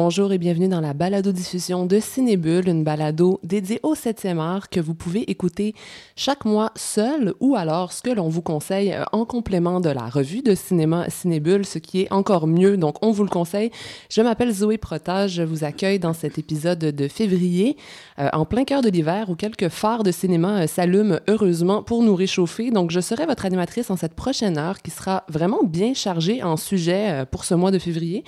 Bonjour et bienvenue dans la balado-diffusion de Cinébule, une balado dédiée au 7e art que vous pouvez écouter chaque mois seul ou alors ce que l'on vous conseille euh, en complément de la revue de cinéma Cinébule, ce qui est encore mieux, donc on vous le conseille. Je m'appelle Zoé Protage, je vous accueille dans cet épisode de février, euh, en plein cœur de l'hiver, où quelques phares de cinéma euh, s'allument heureusement pour nous réchauffer. Donc je serai votre animatrice en cette prochaine heure qui sera vraiment bien chargée en sujets pour ce mois de février,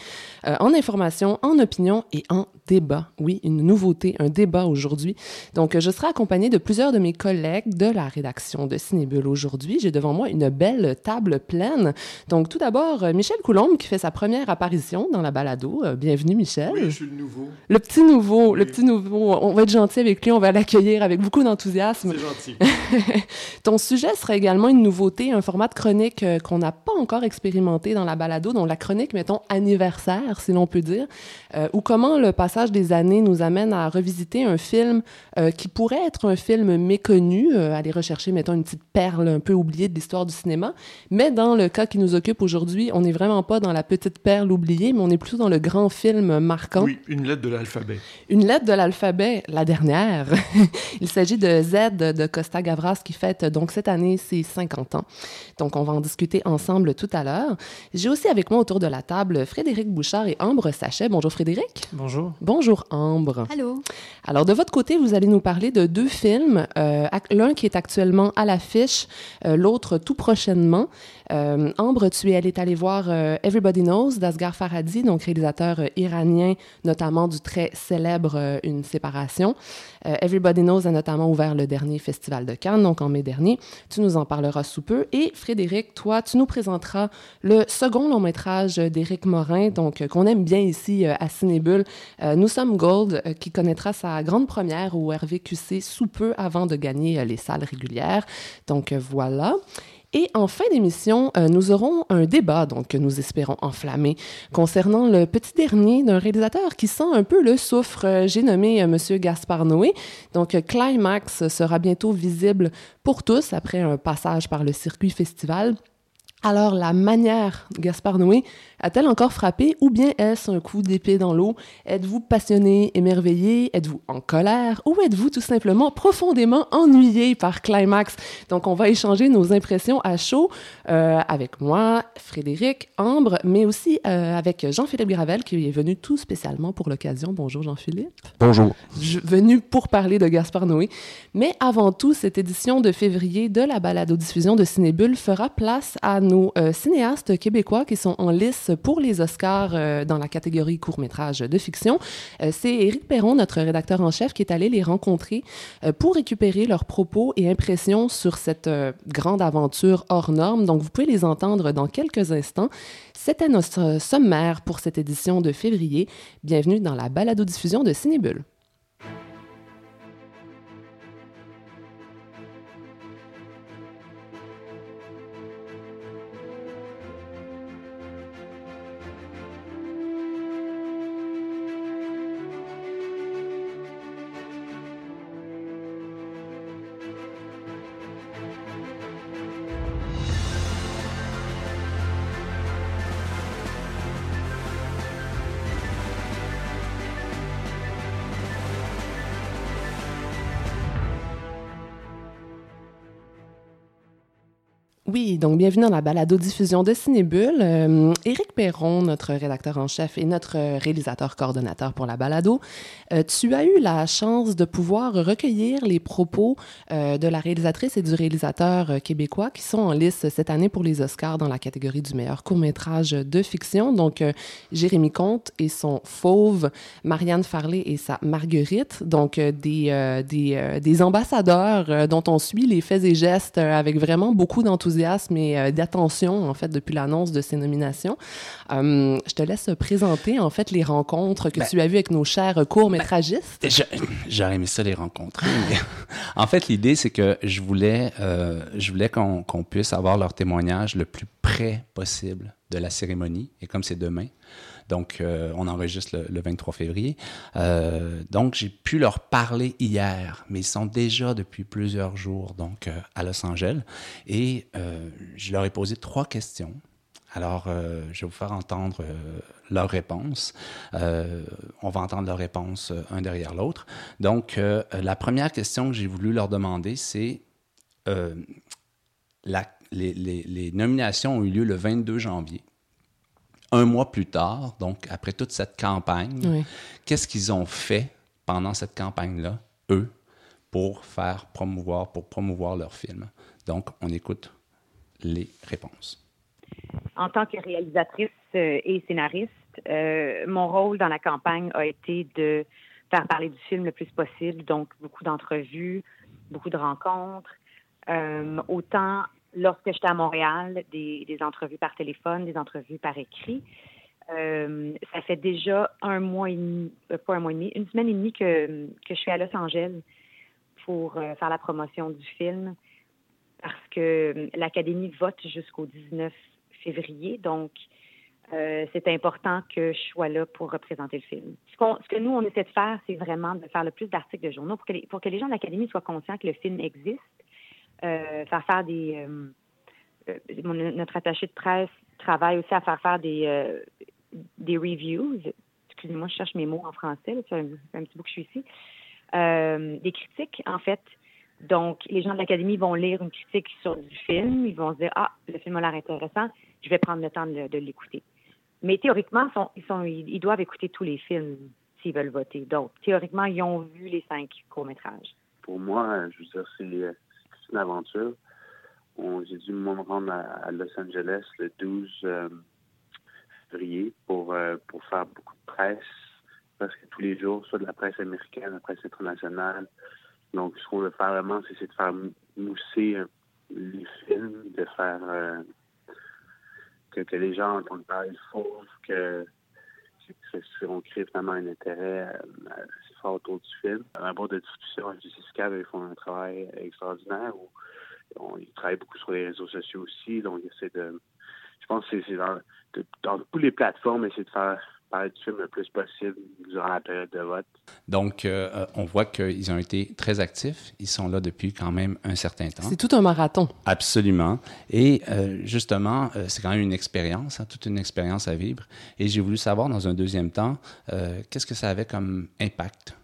en information, en en opinion et en débat. Oui, une nouveauté, un débat aujourd'hui. Donc, je serai accompagnée de plusieurs de mes collègues de la rédaction de Cinébule aujourd'hui. J'ai devant moi une belle table pleine. Donc, tout d'abord, Michel Coulombe qui fait sa première apparition dans la balado. Euh, bienvenue, Michel. Oui, je suis le nouveau. Le petit nouveau, le petit nouveau. On va être gentil avec lui, on va l'accueillir avec beaucoup d'enthousiasme. C'est gentil. Ton sujet sera également une nouveauté, un format de chronique euh, qu'on n'a pas encore expérimenté dans la balado, donc la chronique, mettons, anniversaire, si l'on peut dire, euh, ou comment le passage des années nous amène à revisiter un film euh, qui pourrait être un film méconnu, euh, aller rechercher, mettons, une petite perle un peu oubliée de l'histoire du cinéma. Mais dans le cas qui nous occupe aujourd'hui, on n'est vraiment pas dans la petite perle oubliée, mais on est plutôt dans le grand film marquant. Oui, une lettre de l'alphabet. Une lettre de l'alphabet, la dernière. Il s'agit de Z de Costa Gavras qui fête donc cette année ses 50 ans. Donc on va en discuter ensemble tout à l'heure. J'ai aussi avec moi autour de la table Frédéric Bouchard et Ambre Sachet. Bonjour Frédéric. Bonjour. Bonjour Ambre. Allô. Alors de votre côté, vous allez nous parler de deux films, euh, l'un qui est actuellement à l'affiche, euh, l'autre tout prochainement. Euh, Ambre, tu es allée voir euh, Everybody Knows d'Asghar Farhadi, donc réalisateur euh, iranien, notamment du très célèbre Une séparation. Everybody Knows a notamment ouvert le dernier festival de Cannes, donc en mai dernier. Tu nous en parleras sous peu. Et Frédéric, toi, tu nous présenteras le second long métrage d'Éric Morin, donc qu'on aime bien ici à Cinébule. Nous sommes Gold, qui connaîtra sa grande première au RVQC sous peu avant de gagner les salles régulières. Donc voilà. Et en fin d'émission, euh, nous aurons un débat, donc que nous espérons enflammer, concernant le petit dernier d'un réalisateur qui sent un peu le soufre. Euh, j'ai nommé euh, Monsieur Gaspard Noé. Donc, Climax sera bientôt visible pour tous après un passage par le circuit festival. Alors, la manière Gaspard Noé a-t-elle encore frappé ou bien est-ce un coup d'épée dans l'eau? Êtes-vous passionné, émerveillé? Êtes-vous en colère? Ou êtes-vous tout simplement profondément ennuyé par Climax? Donc, on va échanger nos impressions à chaud euh, avec moi, Frédéric, Ambre, mais aussi euh, avec Jean-Philippe Gravel qui est venu tout spécialement pour l'occasion. Bonjour Jean-Philippe. Bonjour. venu pour parler de Gaspard Noé. Mais avant tout, cette édition de février de la balado-diffusion de Cinébule fera place à nos euh, cinéastes québécois qui sont en lice pour les Oscars euh, dans la catégorie court-métrage de fiction. Euh, c'est Éric Perron, notre rédacteur en chef, qui est allé les rencontrer euh, pour récupérer leurs propos et impressions sur cette grande aventure hors norme. Donc, vous pouvez les entendre dans quelques instants. C'était notre sommaire pour cette édition de février. Bienvenue dans la balado-diffusion de Cinébule. Oui, donc bienvenue dans la balado-diffusion de Cinébule. Euh, Éric Perron, notre rédacteur en chef et notre réalisateur coordonnateur pour la balado, euh, tu as eu la chance de pouvoir recueillir les propos euh, de la réalisatrice et du réalisateur euh, québécois qui sont en lice cette année pour les Oscars dans la catégorie du meilleur court-métrage de fiction. Donc, Jérémy Comte et son Fauve, Marianne Farley et sa Marguerite, donc des, des, des ambassadeurs dont on suit les faits et gestes avec vraiment beaucoup d'enthousiasme et euh, d'attention, en fait, depuis l'annonce de ces nominations. Euh, je te laisse présenter, en fait, les rencontres que Ben, tu as vues avec nos chers courts-métragistes. Je- J'aurais aimé ça les rencontrer. mais en fait, l'idée, c'est que je voulais, euh, je voulais qu'on qu'on puisse avoir leur témoignage le plus près possible de la cérémonie. Et comme c'est demain, donc euh, on enregistre le, le 23 février. Euh, donc, j'ai pu leur parler hier, mais ils sont déjà depuis plusieurs jours donc euh, à Los Angeles. Et je leur ai posé trois questions Alors, je vais vous faire entendre leurs réponses. on va entendre leurs réponses un derrière l'autre. Donc, la première question que j'ai voulu leur demander, c'est les, nominations ont eu lieu le 22 janvier. Un mois plus tard, donc après toute cette campagne, qu'est-ce qu'ils ont fait pendant cette campagne-là, eux, pour faire promouvoir, pour promouvoir leur film? Donc, on écoute les réponses. En tant que réalisatrice euh, et scénariste, euh, mon rôle dans la campagne a été de faire parler du film le plus possible, donc beaucoup d'entrevues, beaucoup de rencontres, euh, autant lorsque j'étais à Montréal, des, entrevues par téléphone, des entrevues par écrit. ça fait déjà un mois et demi, pas un mois et demi, une semaine et demie que, je suis à Los Angeles pour faire la promotion du film parce que euh, l'Académie vote jusqu'au 19 février. Donc, euh, c'est important que je sois là pour représenter le film. Ce, que nous, on essaie de faire, c'est vraiment de faire le plus d'articles de journaux pour que les, gens de l'Académie soient conscients que le film existe, euh, faire faire des... notre attaché de presse travaille aussi à faire faire des, des reviews. Excusez-moi, je cherche mes mots en français, c'est un, un, petit bout que je suis ici. des critiques, en fait, donc, les gens de l'Académie vont lire une critique sur du film, ils vont se dire Ah, le film a l'air intéressant, je vais prendre le temps de, l'écouter. Mais théoriquement, ils, doivent écouter tous les films s'ils veulent voter. Donc, théoriquement, ils ont vu les cinq courts-métrages. Pour moi, je veux dire, c'est une aventure. J'ai dû me rendre à, Los Angeles le 12 euh, février pour, euh, pour faire beaucoup de presse, parce que tous les jours, soit de la presse américaine, la presse internationale, donc, ce qu'on veut faire vraiment, c'est de faire mousser les films, de faire euh, que, les gens entendent parler fauve, que, que, qu'on crée vraiment un intérêt euh, assez autour du film. La de discussion, Jessica, ils font un travail extraordinaire où ils travaillent beaucoup sur les réseaux sociaux aussi, donc c'est de... Je pense que c'est dans, dans toutes les plateformes, essayer de faire parler du film le plus possible durant la période de vote. Donc, euh, on voit qu'ils ont été très actifs. Ils sont là depuis quand même un certain temps. C'est tout un marathon. Absolument. Et euh, justement, euh, c'est quand même une expérience, hein, toute une expérience à vivre. Et j'ai voulu savoir, dans un deuxième temps, qu'est-ce que ça avait comme impact,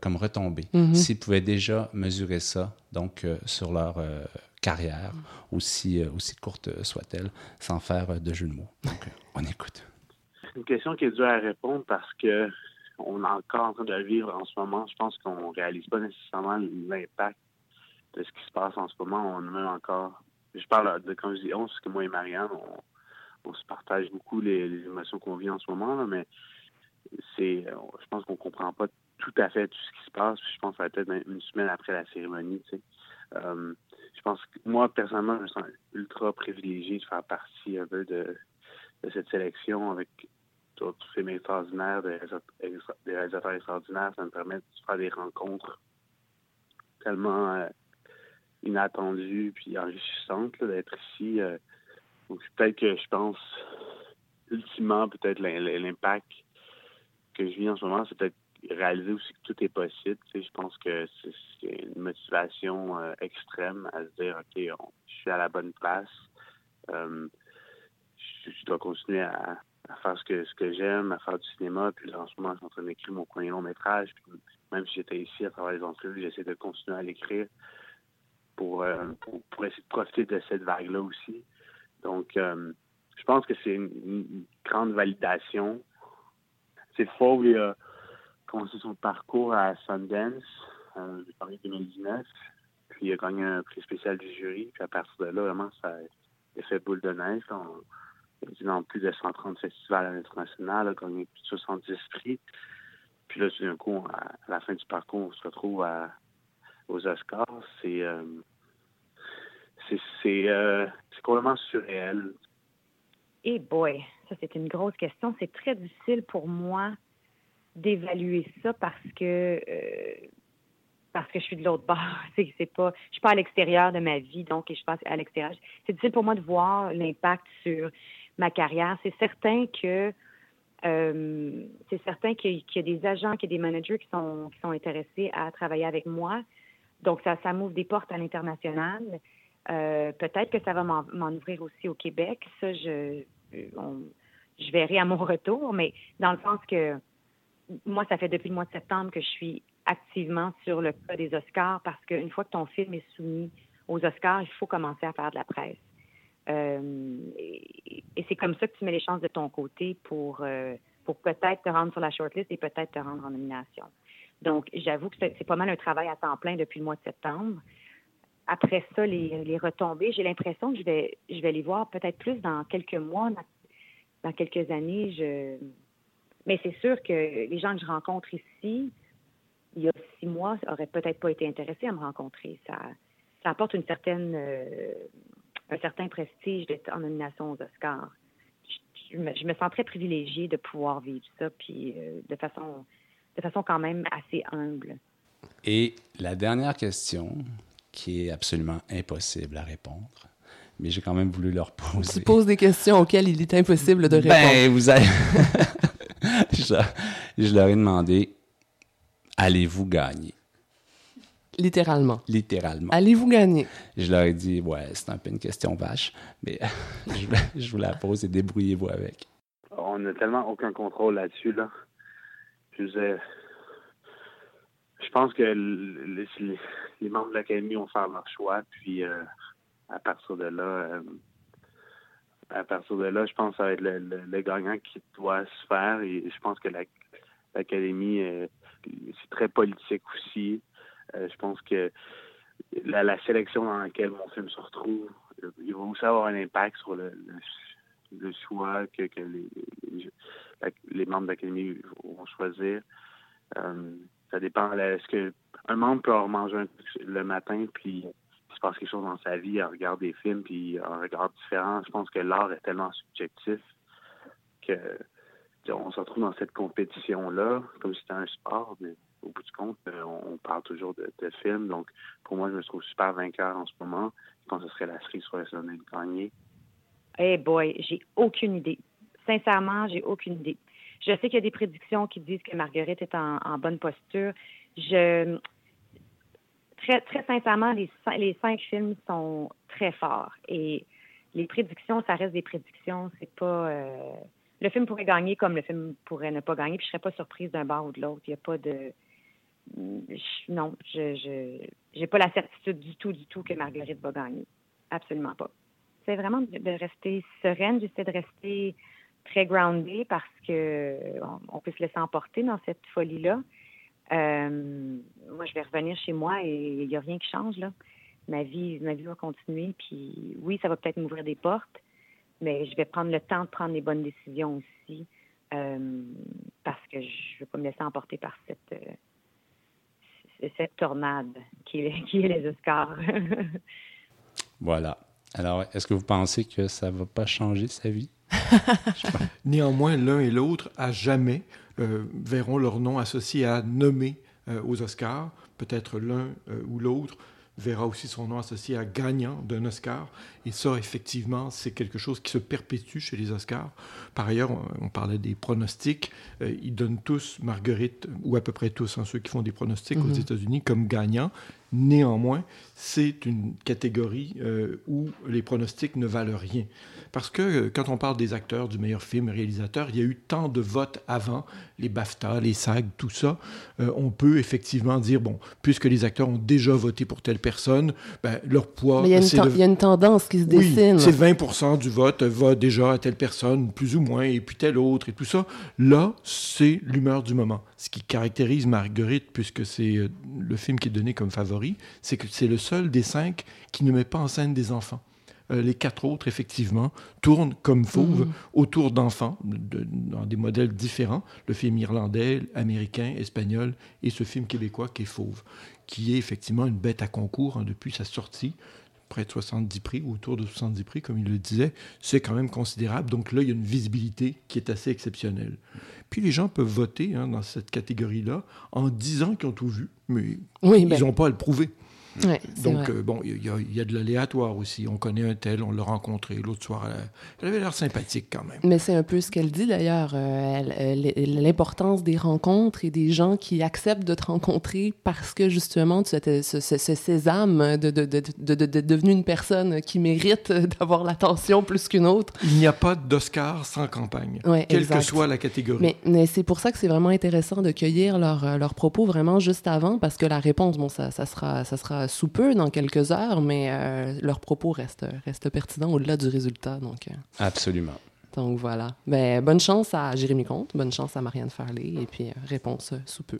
comme retombée, mm-hmm. s'ils pouvaient déjà mesurer ça, donc, sur leur carrière, aussi, aussi courte soit-elle, sans faire de jeu de mots. Donc, on écoute une question qui est dure à répondre parce que on est encore en train de vivre en ce moment. Je pense qu'on réalise pas nécessairement l'impact de ce qui se passe en ce moment. On est encore. Je parle de quand je dis on, parce que moi et Marianne, on, se partage beaucoup les, émotions qu'on vit en ce moment, mais c'est. Je pense qu'on comprend pas tout à fait tout ce qui se passe. Je pense que ça va être une semaine après la cérémonie. Euh, je pense que moi, personnellement, je me sens ultra privilégié de faire partie un peu de, de cette sélection avec tous films extraordinaires, des, réalisateurs extraordinaires, ça me permet de faire des rencontres tellement euh, inattendues puis enrichissantes d'être ici. Euh. donc peut-être que je pense ultimement peut-être l'impact que je vis en ce moment, c'est peut-être réaliser aussi que tout est possible. je pense que c'est une motivation euh, extrême à se dire OK, je suis à la bonne place. je, dois continuer à, à faire ce que, ce que j'aime, à faire du cinéma. Puis là, en ce moment, je suis en train d'écrire mon premier long métrage. même si j'étais ici à travers les entrevues, j'essaie de continuer à l'écrire pour, euh, pour, essayer de profiter de cette vague-là aussi. Donc, euh, je pense que c'est une, grande validation. C'est faux, il a commencé son parcours à Sundance, euh, en 2019. Puis il a gagné un prix spécial du jury. Puis à partir de là, vraiment, ça a fait boule de neige dans plus de 130 festivals à l'international, a gagné plus de 70 prix. Puis là, tout d'un coup, à, la fin du parcours, on se retrouve aux Oscars. C'est euh, c'est euh, complètement surréel. Eh boy, ça c'est une grosse question. C'est très difficile pour moi d'évaluer ça parce que euh, parce que je suis de l'autre bord. C'est pas, je suis pas à l'extérieur de ma vie, donc je suis pas à l'extérieur. C'est difficile pour moi de voir l'impact sur ma carrière. C'est certain que euh, c'est certain qu'il y a des agents, qu'il y a des managers qui sont, qui sont intéressés à travailler avec moi. Donc, ça, ça m'ouvre des portes à l'international. Euh, peut-être que ça va m'en ouvrir aussi au Québec. Ça, je, je verrai à mon retour, mais dans le sens que moi, ça fait depuis le mois de septembre que je suis activement sur le cas des Oscars parce qu'une fois que ton film est soumis aux Oscars, il faut commencer à faire de la presse. Euh, et, c'est comme ça que tu mets les chances de ton côté pour, euh, pour peut-être te rendre sur la shortlist et peut-être te rendre en nomination. Donc, j'avoue que c'est pas mal un travail à temps plein depuis le mois de septembre. Après ça, les, les retombées, j'ai l'impression que je vais, je vais les voir peut-être plus dans quelques mois, dans quelques années. Mais c'est sûr que les gens que je rencontre ici, il y a six mois, n'auraient peut-être pas été intéressés à me rencontrer. Ça, ça apporte une certaine, euh, un certain prestige d'être en nomination aux Oscars. Je, me, sens très privilégiée de pouvoir vivre ça, puis euh, de façon, de façon quand même assez humble. Et la dernière question, qui est absolument impossible à répondre, mais j'ai quand même voulu leur poser. Tu poses des questions auxquelles il est impossible de ben, répondre. Ben, vous avez... je, leur ai demandé, allez-vous gagner? Littéralement. Littéralement. Allez-vous gagner? Je leur ai dit, ouais, c'est un peu une question vache, mais je, vous la pose et débrouillez-vous avec. On n'a tellement aucun contrôle là-dessus, là. Je, je pense que les, membres de l'Académie vont faire leur choix, puis euh, à partir de là, euh, à partir de là, je pense que ça va être le, gagnant qui doit se faire. Et je pense que l'Académie, euh, c'est très politique aussi. Euh, je pense que la, sélection dans laquelle mon film se retrouve, il va aussi avoir un impact sur le, choix que, les, les, membres de l'Académie vont choisir. ça dépend. Est-ce que un membre peut avoir mangé le matin puis se passe quelque chose dans sa vie, elle regarde des films, puis un regard différent. Je pense que l'art est tellement subjectif que on se retrouve dans cette compétition-là, comme si c'était un sport, mais au bout du compte, euh, on, parle toujours de, films. Donc, pour moi, je me trouve super vainqueur en ce moment. Je pense que ce serait la cerise sur le sommet de gagner. Hey boy, j'ai aucune idée. Sincèrement, j'ai aucune idée. Je sais qu'il y a des prédictions qui disent que Marguerite est en, en bonne posture. Je, très, très sincèrement, les, les cinq films sont très forts. Et les prédictions, ça reste des prédictions. C'est pas. Euh, le film pourrait gagner comme le film pourrait ne pas gagner, puis je serais pas surprise d'un bord ou de l'autre. Il n'y a pas de. Non, je n'ai pas la certitude du tout, du tout que Marguerite va gagner. Absolument pas. C'est vraiment de, rester sereine. J'essaie de rester très groundée parce que on peut se laisser emporter dans cette folie-là. Euh, moi, je vais revenir chez moi et il n'y a rien qui change, là. Ma vie, ma vie va continuer. Puis oui, ça va peut-être m'ouvrir des portes, mais je vais prendre le temps de prendre les bonnes décisions aussi euh, parce que je ne veux pas me laisser emporter par cette, euh, cette tornade qui est, qui est les Oscars. voilà. Alors, est-ce que vous pensez que ça ne va pas changer sa vie? Néanmoins, l'un et l'autre, à jamais, euh, verront leur nom associé à nommer euh, aux Oscars. Peut-être l'un euh, ou l'autre verra aussi son nom associé à gagnant d'un Oscar. Et ça, effectivement, c'est quelque chose qui se perpétue chez les Oscars. Par ailleurs, on, parlait des pronostics. ils donnent tous Marguerite, ou à peu près tous, hein, ceux qui font des pronostics aux mhm. États-Unis, comme gagnant. Néanmoins, c'est une catégorie où les pronostics ne valent rien. Parce que euh, quand on parle des acteurs, du meilleur film, réalisateur, il y a eu tant de votes avant, les BAFTA, les SAG, tout ça. Euh, on peut effectivement dire, bon, puisque les acteurs ont déjà voté pour telle personne, ben, leur poids... Mais il y, a une tendance qui se dessine. Oui, c'est 20 du vote va déjà à telle personne, plus ou moins, et puis telle autre, et tout ça. Là, c'est l'humeur du moment. Ce qui caractérise Marguerite, puisque c'est euh, le film qui est donné comme favori, c'est que c'est le seul des cinq qui ne met pas en scène des enfants. Euh, les quatre autres, effectivement, tournent comme fauves mm. autour d'enfants, dans des modèles différents. Le film irlandais, américain, espagnol et ce film québécois qui est Fauve, qui est effectivement une bête à concours hein, depuis sa sortie près de 70 prix, autour de 70 prix, comme il le disait, c'est quand même considérable. Donc là, il y a une visibilité qui est assez exceptionnelle. Puis les gens peuvent voter hein, dans cette catégorie-là en disant qu'ils ont tout vu, mais ils n'ont pas à le prouver. Ouais, Donc, euh, bon, il y, y a de l'aléatoire aussi. On connaît un tel, on l'a rencontré. L'autre soir, elle, a- elle avait l'air sympathique quand même. Mais c'est un peu ce qu'elle dit d'ailleurs, euh, l'importance des rencontres et des gens qui acceptent de te rencontrer parce que justement tu étais ce, ce, ce sésame de, de, de, de, de, de devenir une personne qui mérite d'avoir l'attention plus qu'une autre. Il n'y a pas d'Oscar sans campagne, Ouais, quelle exact. que soit la catégorie. Mais, mais c'est pour ça que c'est vraiment intéressant de cueillir leurs euh, leurs propos vraiment juste avant, parce que la réponse, bon, ça, ça, sera, ça sera sous peu, dans quelques heures, mais euh, leurs propos restent, restent pertinents au-delà du résultat. Donc, euh, Absolument. donc voilà. Ben, bonne chance à Jérémy Comte, bonne chance à Marianne Farley, et puis euh, réponse sous peu.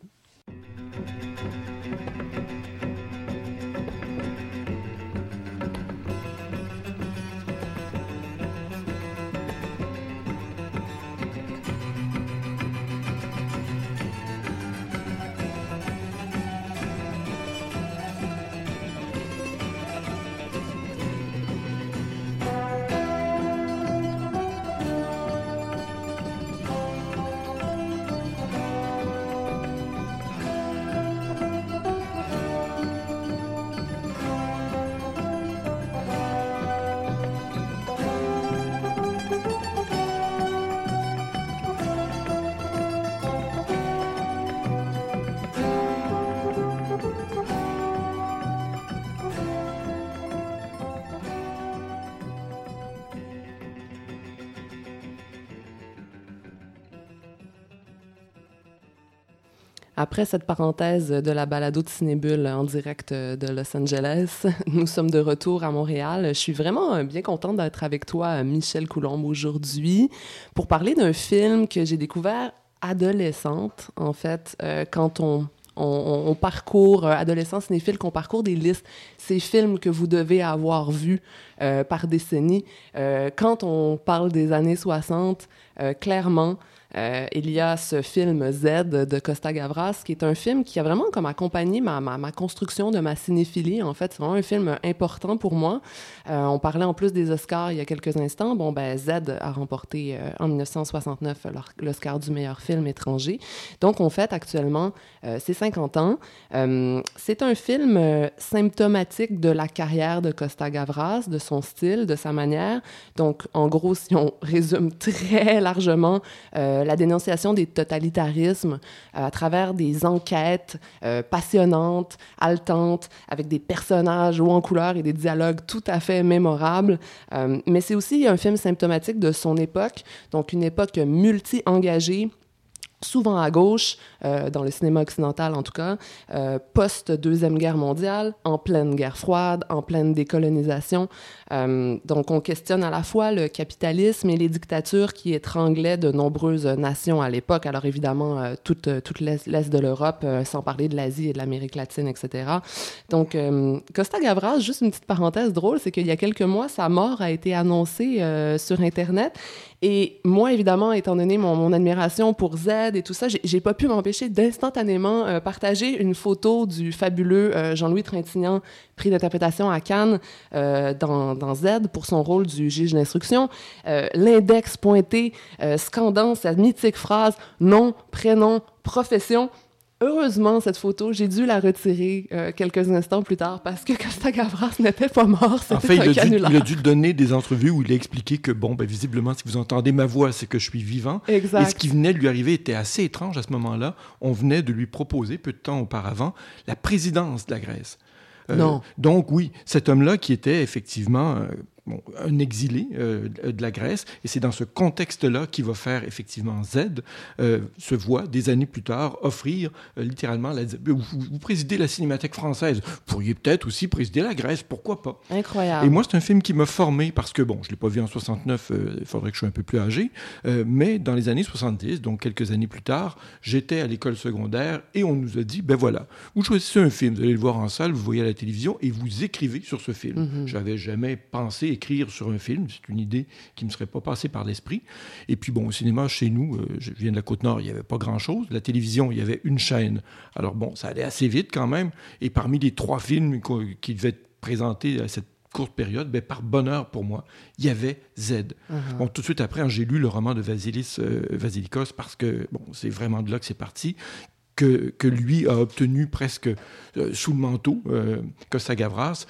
Après cette parenthèse de la balado de Cinébule en direct de Los Angeles, nous sommes de retour à Montréal. Je suis vraiment euh, bien contente d'être avec toi, euh, Michel Coulombe, aujourd'hui, pour parler d'un film que j'ai découvert adolescente, en fait, euh, quand on, parcourt, euh, adolescent cinéphile, qu'on parcourt des listes, ces films que vous devez avoir vus par décennie. Quand on parle des années 60, euh, clairement, euh, il y a ce film Z de Costa Gavras, qui est un film qui a vraiment comme accompagné ma, ma, ma construction de ma cinéphilie. En fait, c'est vraiment un film important pour moi. Euh, on parlait en plus des Oscars il y a quelques instants. Bon, ben Z a remporté euh, en 1969 l'Oscar du meilleur film étranger. Donc, on fête actuellement ses 50 ans. C'est un film symptomatique de la carrière de Costa Gavras, de son style, de sa manière. Donc, en gros, si on résume très largement, la dénonciation des totalitarismes euh, à travers des enquêtes euh, passionnantes, haletantes, avec des personnages hauts en couleur et des dialogues tout à fait mémorables. Euh, mais c'est aussi un film symptomatique de son époque, donc une époque multi-engagée souvent à gauche, euh, dans le cinéma occidental en tout cas, euh, post-deuxième guerre mondiale, en pleine guerre froide, en pleine décolonisation. Euh, donc on questionne à la fois le capitalisme et les dictatures qui étranglaient de nombreuses nations à l'époque. Alors évidemment, toute, toute l'Est de l'Europe, sans parler de l'Asie et de l'Amérique latine, etc. Donc Costa Gavras, juste une petite parenthèse drôle, c'est qu'il y a quelques mois, sa mort a été annoncée sur Internet. Et moi, évidemment, étant donné mon, mon admiration pour Z et tout ça, j'ai pas pu m'empêcher d'instantanément euh, partager une photo du fabuleux euh, Jean-Louis Trintignant, prix d'interprétation à Cannes euh, dans, dans, Z pour son rôle du juge d'instruction. L'index pointé, scandant sa mythique phrase « nom, prénom, profession ». Heureusement, cette photo, j'ai dû la retirer euh, quelques instants plus tard parce que Costa Gavras n'était pas mort. En fait, il a, dû, il a, dû, donner des entrevues où il a expliqué que, bon, ben, visiblement, si vous entendez ma voix, c'est que je suis vivant. Exact. Et ce qui venait de lui arriver était assez étrange à ce moment-là. On venait de lui proposer, peu de temps auparavant, la présidence de la Grèce. Euh, non. Donc, oui, cet homme-là qui était effectivement. Euh, Bon, un exilé euh, de la Grèce, et c'est dans ce contexte-là qu'il va faire effectivement Z, euh, se voit des années plus tard offrir euh, littéralement, la, vous, vous, présidez la Cinémathèque française, vous pourriez peut-être aussi présider la Grèce, pourquoi pas? Incroyable. Et moi, c'est un film qui m'a formé parce que, bon, je ne l'ai pas vu en 69, euh, il faudrait que je sois un peu plus âgé, mais dans les années 70, donc quelques années plus tard, j'étais à l'école secondaire et on nous a dit, ben voilà, vous choisissez un film, vous allez le voir en salle, vous voyez à la télévision et vous écrivez sur ce film. Mm -hmm. J'avais jamais pensé écrire sur un film. C'est une idée qui ne me serait pas passée par l'esprit. Et puis, bon, au cinéma, chez nous, euh, je viens de la Côte-Nord, il n'y avait pas grand-chose. La télévision, il y avait une chaîne. Alors, bon, ça allait assez vite quand même. Et parmi les trois films qui devaient être présentés à cette courte période, ben, par bonheur pour moi, il y avait Z. Uh -huh. Bon, tout de suite après, j'ai lu le roman de Vasilis euh, Vasilikos parce que, bon, c'est vraiment de là que c'est parti que, que lui a obtenu presque euh, sous le manteau, euh, Costa Gavras.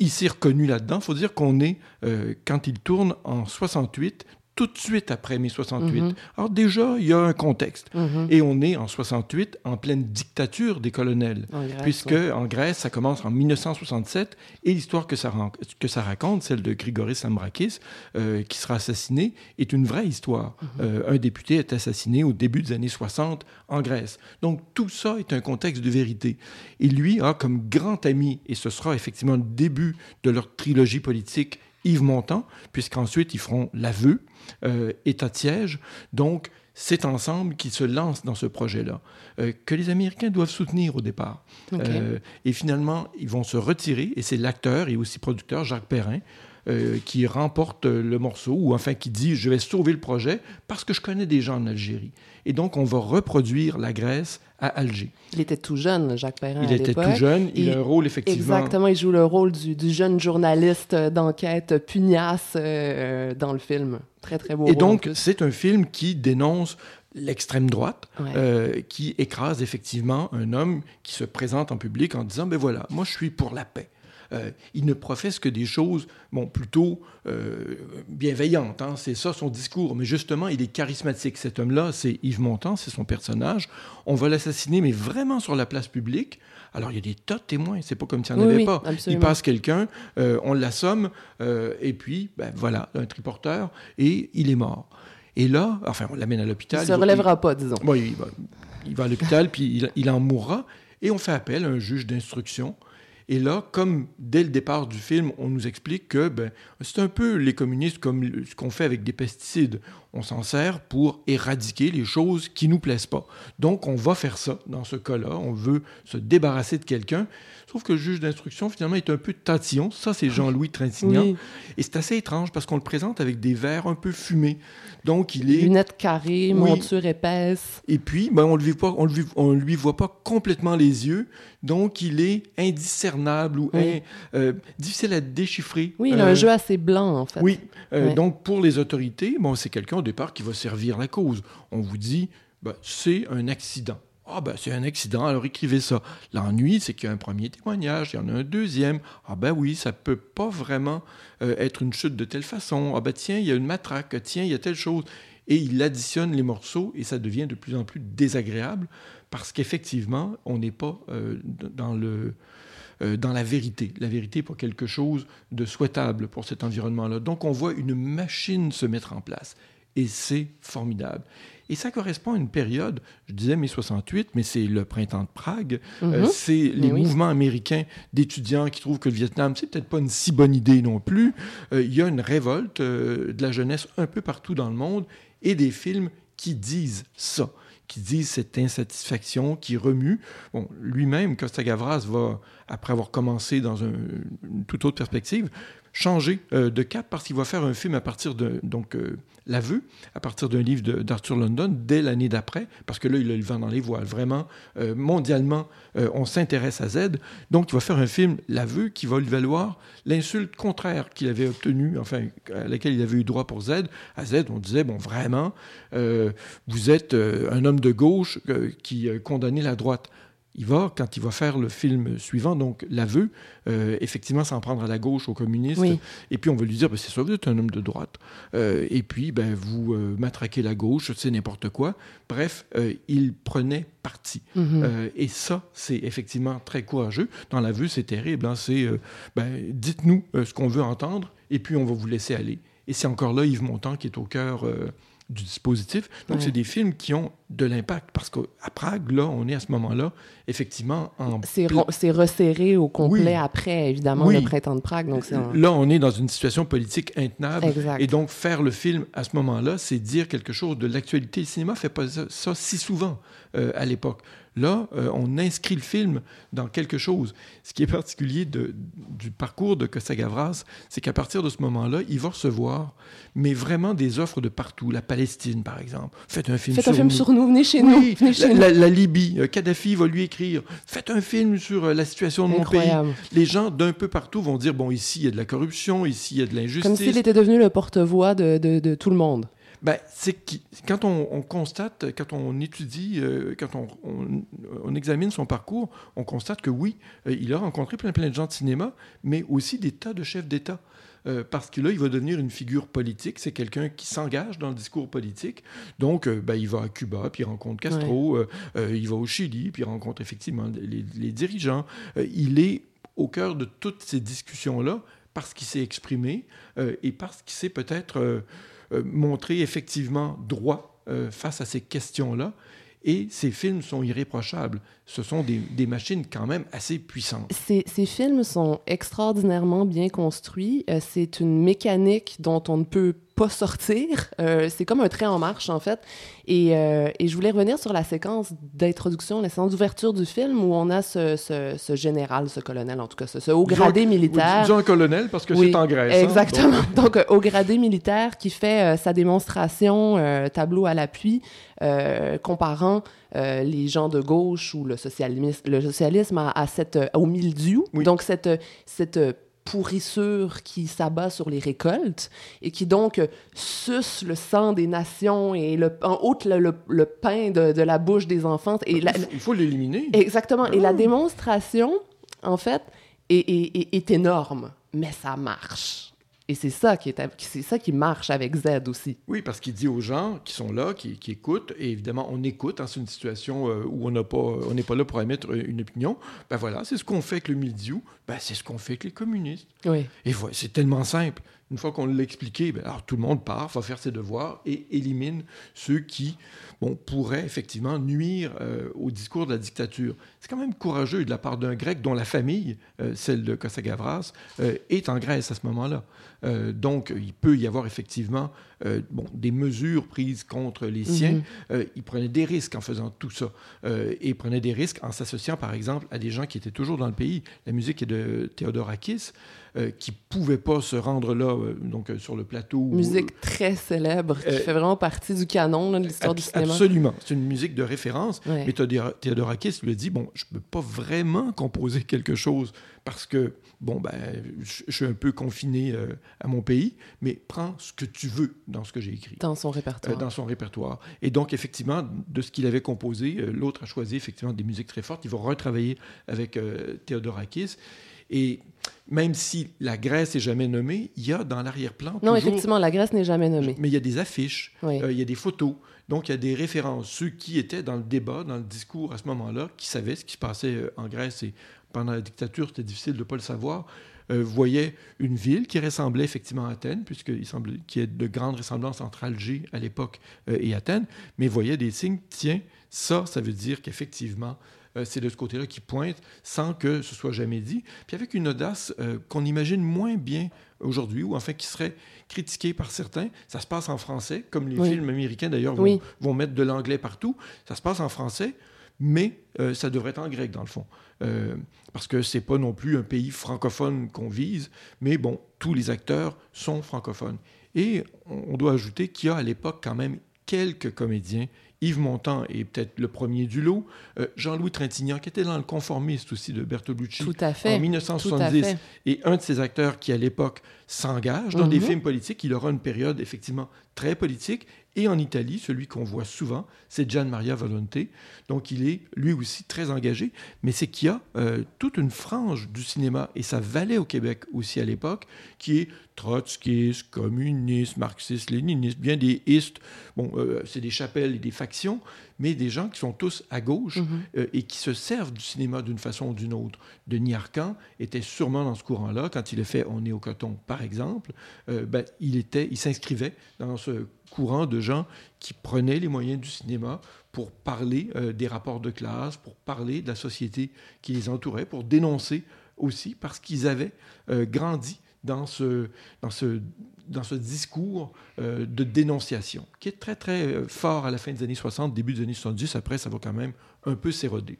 Il s'est reconnu là-dedans. Il faut dire qu'on est, euh, quand il tourne en 68, tout de suite après mai 68. Mhm. Alors déjà, il y a un contexte. Mhm. Et on est en 68 en pleine dictature des colonels. En Grèce, puisque ouais. en Grèce, ça commence en 1967 et l'histoire que ça, ran- que ça raconte, celle de Grigoris Sambrakis, euh, qui sera assassiné, est une vraie histoire. Mhm. Euh, un député est assassiné au début des années 60 en Grèce. Donc tout ça est un contexte de vérité. Et lui a comme grand ami, et ce sera effectivement le début de leur trilogie politique, Yves Montand, puisqu'ensuite ils feront L'aveu, euh, État de siège. Donc c'est ensemble qu'ils se lancent dans ce projet-là, euh, que les Américains doivent soutenir au départ. Euh, et finalement, ils vont se retirer, et c'est l'acteur et aussi producteur Jacques Perrin euh, qui remporte le morceau, ou enfin qui dit Je vais sauver le projet parce que je connais des gens en Algérie. Et donc, on va reproduire la Grèce à Alger. Il était tout jeune, Jacques Perrin, il à était tout jeune, il Et- a un rôle effectivement. Exactement, il joue le rôle du, du jeune journaliste d'enquête pugnace euh, dans le film. Très, très beau Et rôle, donc, c'est un film qui dénonce l'extrême droite, Ouais. euh, qui écrase effectivement un homme qui se présente en public en disant, ben voilà, moi je suis pour la paix. Euh, il ne professe que des choses, bon, plutôt euh, bienveillantes. hein. C'est ça son discours. Mais justement, il est charismatique. Cet homme-là, c'est Yves Montand, c'est son personnage. On va l'assassiner, mais vraiment sur la place publique. Alors, il y a des tas de témoins. C'est pas comme s'il n'y en Oui, avait oui, pas. Il passe quelqu'un, euh, on l'assomme, et puis, ben voilà, un triporteur, et il est mort. Et là, enfin, on l'amène à l'hôpital. Il se va- relèvera pas, disons. Bon, il, va, il va à l'hôpital, puis il, il en mourra. Et on fait appel à un juge d'instruction. Et là, comme dès le départ du film, on nous explique que ben, c'est un peu les communistes comme ce qu'on fait avec des pesticides. On s'en sert pour éradiquer les choses qui nous plaisent pas. Donc, on va faire ça dans ce cas-là. On veut se débarrasser de quelqu'un. Sauf que le juge d'instruction, finalement, est un peu tatillon. Ça, c'est Jean-Louis Trintignant. Oui. Et c'est assez étrange parce qu'on le présente avec des verres un peu fumés. Donc, il est... Lunettes carrées, Oui. monture épaisse. Et puis, ben, on ne lui, voit pas- on lui, on lui voit pas complètement les yeux, donc il est indiscernable ou Oui. in- euh, difficile à déchiffrer. Oui, il a Euh, un jeu assez blanc, en fait. Oui, euh, Ouais. donc pour les autorités, bon, c'est quelqu'un au départ qui va servir la cause. On vous dit, ben, c'est un accident. Ah ben c'est un accident, alors écrivez ça. L'ennui, c'est qu'il y a un premier témoignage, il y en a un deuxième. Ah ben oui, ça peut pas vraiment euh, être une chute de telle façon. Ah ben tiens, il y a une matraque, tiens, il y a telle chose. Et il additionne les morceaux et ça devient de plus en plus désagréable parce qu'effectivement, on n'est pas euh, dans le euh, dans la vérité. La vérité n'est pas quelque chose de souhaitable pour cet environnement-là. Donc, on voit une machine se mettre en place. Et c'est formidable. Et ça correspond à une période, je disais mai 68, mais c'est le printemps de Prague. Euh, Mhm. c'est les oui. mouvements américains d'étudiants qui trouvent que le Vietnam, c'est peut-être pas une si bonne idée non plus. Euh, Il y a une révolte euh, de la jeunesse un peu partout dans le monde et des films qui disent ça, qui disent cette insatisfaction, qui remue. Bon, lui-même, Costa Gavras va, après avoir commencé dans un- une toute autre perspective, changer euh, de cap parce qu'il va faire un film à partir de donc euh, l'aveu à partir d'un livre d'Arthur London dès l'année d'après parce que là il a le vent dans les voiles. Vraiment euh, mondialement on s'intéresse à Z. Donc il va faire un film l'aveu qui va lui valoir l'insulte contraire qu'il avait obtenue enfin à laquelle il avait eu droit pour Z. À Z on disait bon vraiment vous êtes un homme de gauche qui condamnait la droite il va, quand il va faire le film suivant, donc l'aveu, euh, effectivement s'en prendre à la gauche, aux communistes. Oui. Et puis on va lui dire, ben, c'est ça, vous êtes un homme de droite. Euh, et puis, ben, vous euh, matraquez la gauche, c'est n'importe quoi. Bref, euh, il prenait parti. Mhm. Et ça, c'est effectivement très courageux. Dans l'aveu, c'est terrible. hein. C'est, ben, dites-nous ce qu'on veut entendre, et puis on va vous laisser aller. Et c'est encore là Yves Montand qui est au cœur du dispositif. Donc, Ouais. c'est des films qui ont de l'impact. Parce qu'à Prague, là, on est à ce moment-là, effectivement, en C'est resserré au complet Oui. après, évidemment, Oui. le printemps de Prague. Donc un- Là, on est dans une situation politique intenable. Exact. Et donc, faire le film à ce moment-là, c'est dire quelque chose de l'actualité. Le cinéma fait pas ça, ça si souvent euh, à l'époque. Là, euh, on inscrit le film dans quelque chose. Ce qui est particulier de- du parcours de Costa Gavras, c'est qu'à partir de ce moment-là, il va recevoir, mais vraiment des offres de partout. La Palestine, par exemple. Faites un film Faites sur un film nous. sur nous, venez chez Oui, nous. Venez chez la, nous. la- la Libye, euh, Kadhafi va lui écrire Faites un film sur euh, la situation de mon pays. Les gens d'un peu partout vont dire Bon, ici, il y a de la corruption, ici, il y a de l'injustice. Comme s'il était devenu le porte-voix de, de- de tout le monde. Ben, c'est que quand on, constate, quand on étudie, euh, quand on, on, examine son parcours, on constate que oui, euh, il a rencontré plein, plein de gens de cinéma, mais aussi des tas de chefs d'État. Euh, parce que là, il va devenir une figure politique. C'est quelqu'un qui s'engage dans le discours politique. Donc, ben, il va à Cuba, puis il rencontre Castro. il va au Chili, puis il rencontre effectivement les, les dirigeants. il est au cœur de toutes ces discussions-là parce qu'il s'est exprimé et parce qu'il s'est peut-être euh, montrer effectivement droit euh, face à ces questions-là. Et ces films sont irréprochables. Ce sont des, des machines quand même assez puissantes. Ces, ces films sont extraordinairement bien construits. Euh, c'est une mécanique dont on ne peut pas sortir. Euh, c'est comme un train en marche, en fait. Et, euh, et, je voulais revenir sur la séquence d'introduction, la séquence d'ouverture du film où on a ce, ce, ce, général, ce colonel, en tout cas, ce, haut gradé militaire. Disons un colonel parce que c'est en Grèce. Hein, exactement. donc, donc haut gradé militaire qui fait sa démonstration, tableau à l'appui, comparant les gens de gauche ou le socialisme, le socialisme à cette, au mildiou. Donc, cette, cette pourrissure qui s'abat sur les récoltes et qui donc suce le sang des nations et le, en ôte le, le, pain de, de, la bouche des enfants. Et il faut l'éliminer. Exactement. Et la ah. démonstration, en fait, est, est, est énorme, mais ça marche. Et c'est ça qui est, c'est ça qui marche avec Z aussi. Oui, parce qu'il dit aux gens qui sont là, qui, qui écoutent, et évidemment on écoute, hein, c'est une situation euh, où on n'a pas, on n'est pas là pour émettre une opinion. Ben voilà, c'est ce qu'on fait avec le milieu, ben c'est ce qu'on fait avec les communistes. Oui. Et voilà, c'est tellement simple. Une fois qu'on l'a expliqué, ben alors tout le monde part, va faire ses devoirs et élimine ceux qui bon, pourraient effectivement nuire euh, au discours de la dictature. C'est quand même courageux de la part d'un Grec dont la famille, euh, celle de Kosagavras, est en Grèce à ce moment-là. Euh, donc, il peut y avoir effectivement euh, bon, des mesures prises contre les siens. Mhm. Euh, il prenait des risques en faisant tout ça. et il prenait des risques en s'associant, par exemple, à des gens qui étaient toujours dans le pays. La musique est de Théodorakis, qui ne pouvait pas se rendre là, donc sur le plateau. Musique très célèbre, qui fait vraiment partie du canon de l'histoire du cinéma. Absolument. C'est une musique de référence. Mais Théodorakis lui a dit, bon, je ne peux pas vraiment composer quelque chose parce que, bon, ben, je, suis un peu confiné euh, à mon pays, mais prends ce que tu veux dans ce que j'ai écrit. Dans son répertoire. Euh, dans son répertoire. Et donc, effectivement, de ce qu'il avait composé, euh, l'autre a choisi effectivement des musiques très fortes. Il va retravailler avec Théodorakis. Et même si la Grèce n'est jamais nommée, il y a dans l'arrière-plan. Non, effectivement, la Grèce n'est jamais nommée. Mais il y a des affiches, il y a des photos. Donc, il y a des références. Ceux qui étaient dans le débat, dans le discours à ce moment-là, qui savaient ce qui se passait en Grèce et pendant la dictature, c'était difficile de ne pas le savoir, euh, voyait une ville qui ressemblait effectivement à Athènes, puisqu'il semble qu'il y ait de grandes ressemblances entre Alger à l'époque euh, et Athènes, mais voyait des signes, tiens, ça, ça veut dire qu'effectivement, euh, c'est de ce côté-là qui pointe sans que ce soit jamais dit, puis avec une audace qu'on imagine moins bien aujourd'hui, ou enfin qui serait critiquée par certains. Ça se passe en français, comme les films américains d'ailleurs vont, vont, mettre de l'anglais partout. Ça se passe en français, mais ça devrait être en grec dans le fond. Euh, parce que c'est pas non plus un pays francophone qu'on vise, mais bon, tous les acteurs sont francophones. Et on doit ajouter qu'il y a à l'époque quand même quelques comédiens. Yves Montand est peut-être le premier du lot. Euh, Jean-Louis Trintignant, qui était dans le conformiste aussi de Bertolucci Tout à fait. en 1970, et un de ces acteurs qui, à l'époque, s'engage dans des mhm. films politiques. Il aura une période effectivement très politique et en Italie, celui qu'on voit souvent, c'est Gian Maria Volonte. Donc il est lui aussi très engagé, mais c'est qu'il y a euh, toute une frange du cinéma, et ça valait au Québec aussi à l'époque, qui est trotskiste, communiste, marxiste, léniniste, bien des istes. Bon, euh, c'est des chapelles et des factions, mais des gens qui sont tous à gauche mm-hmm. euh, et qui se servent du cinéma d'une façon ou d'une autre. Denis Arcan était sûrement dans ce courant-là. Quand il a fait On est au coton, par exemple, ben, il, était, il s'inscrivait dans ce courant de gens qui prenaient les moyens du cinéma pour parler euh, des rapports de classe, pour parler de la société qui les entourait, pour dénoncer aussi, parce qu'ils avaient euh, grandi dans ce, dans ce, dans ce discours euh, de dénonciation, qui est très, très fort à la fin des années 60, début des années 70. Après, ça va quand même un peu s'éroder.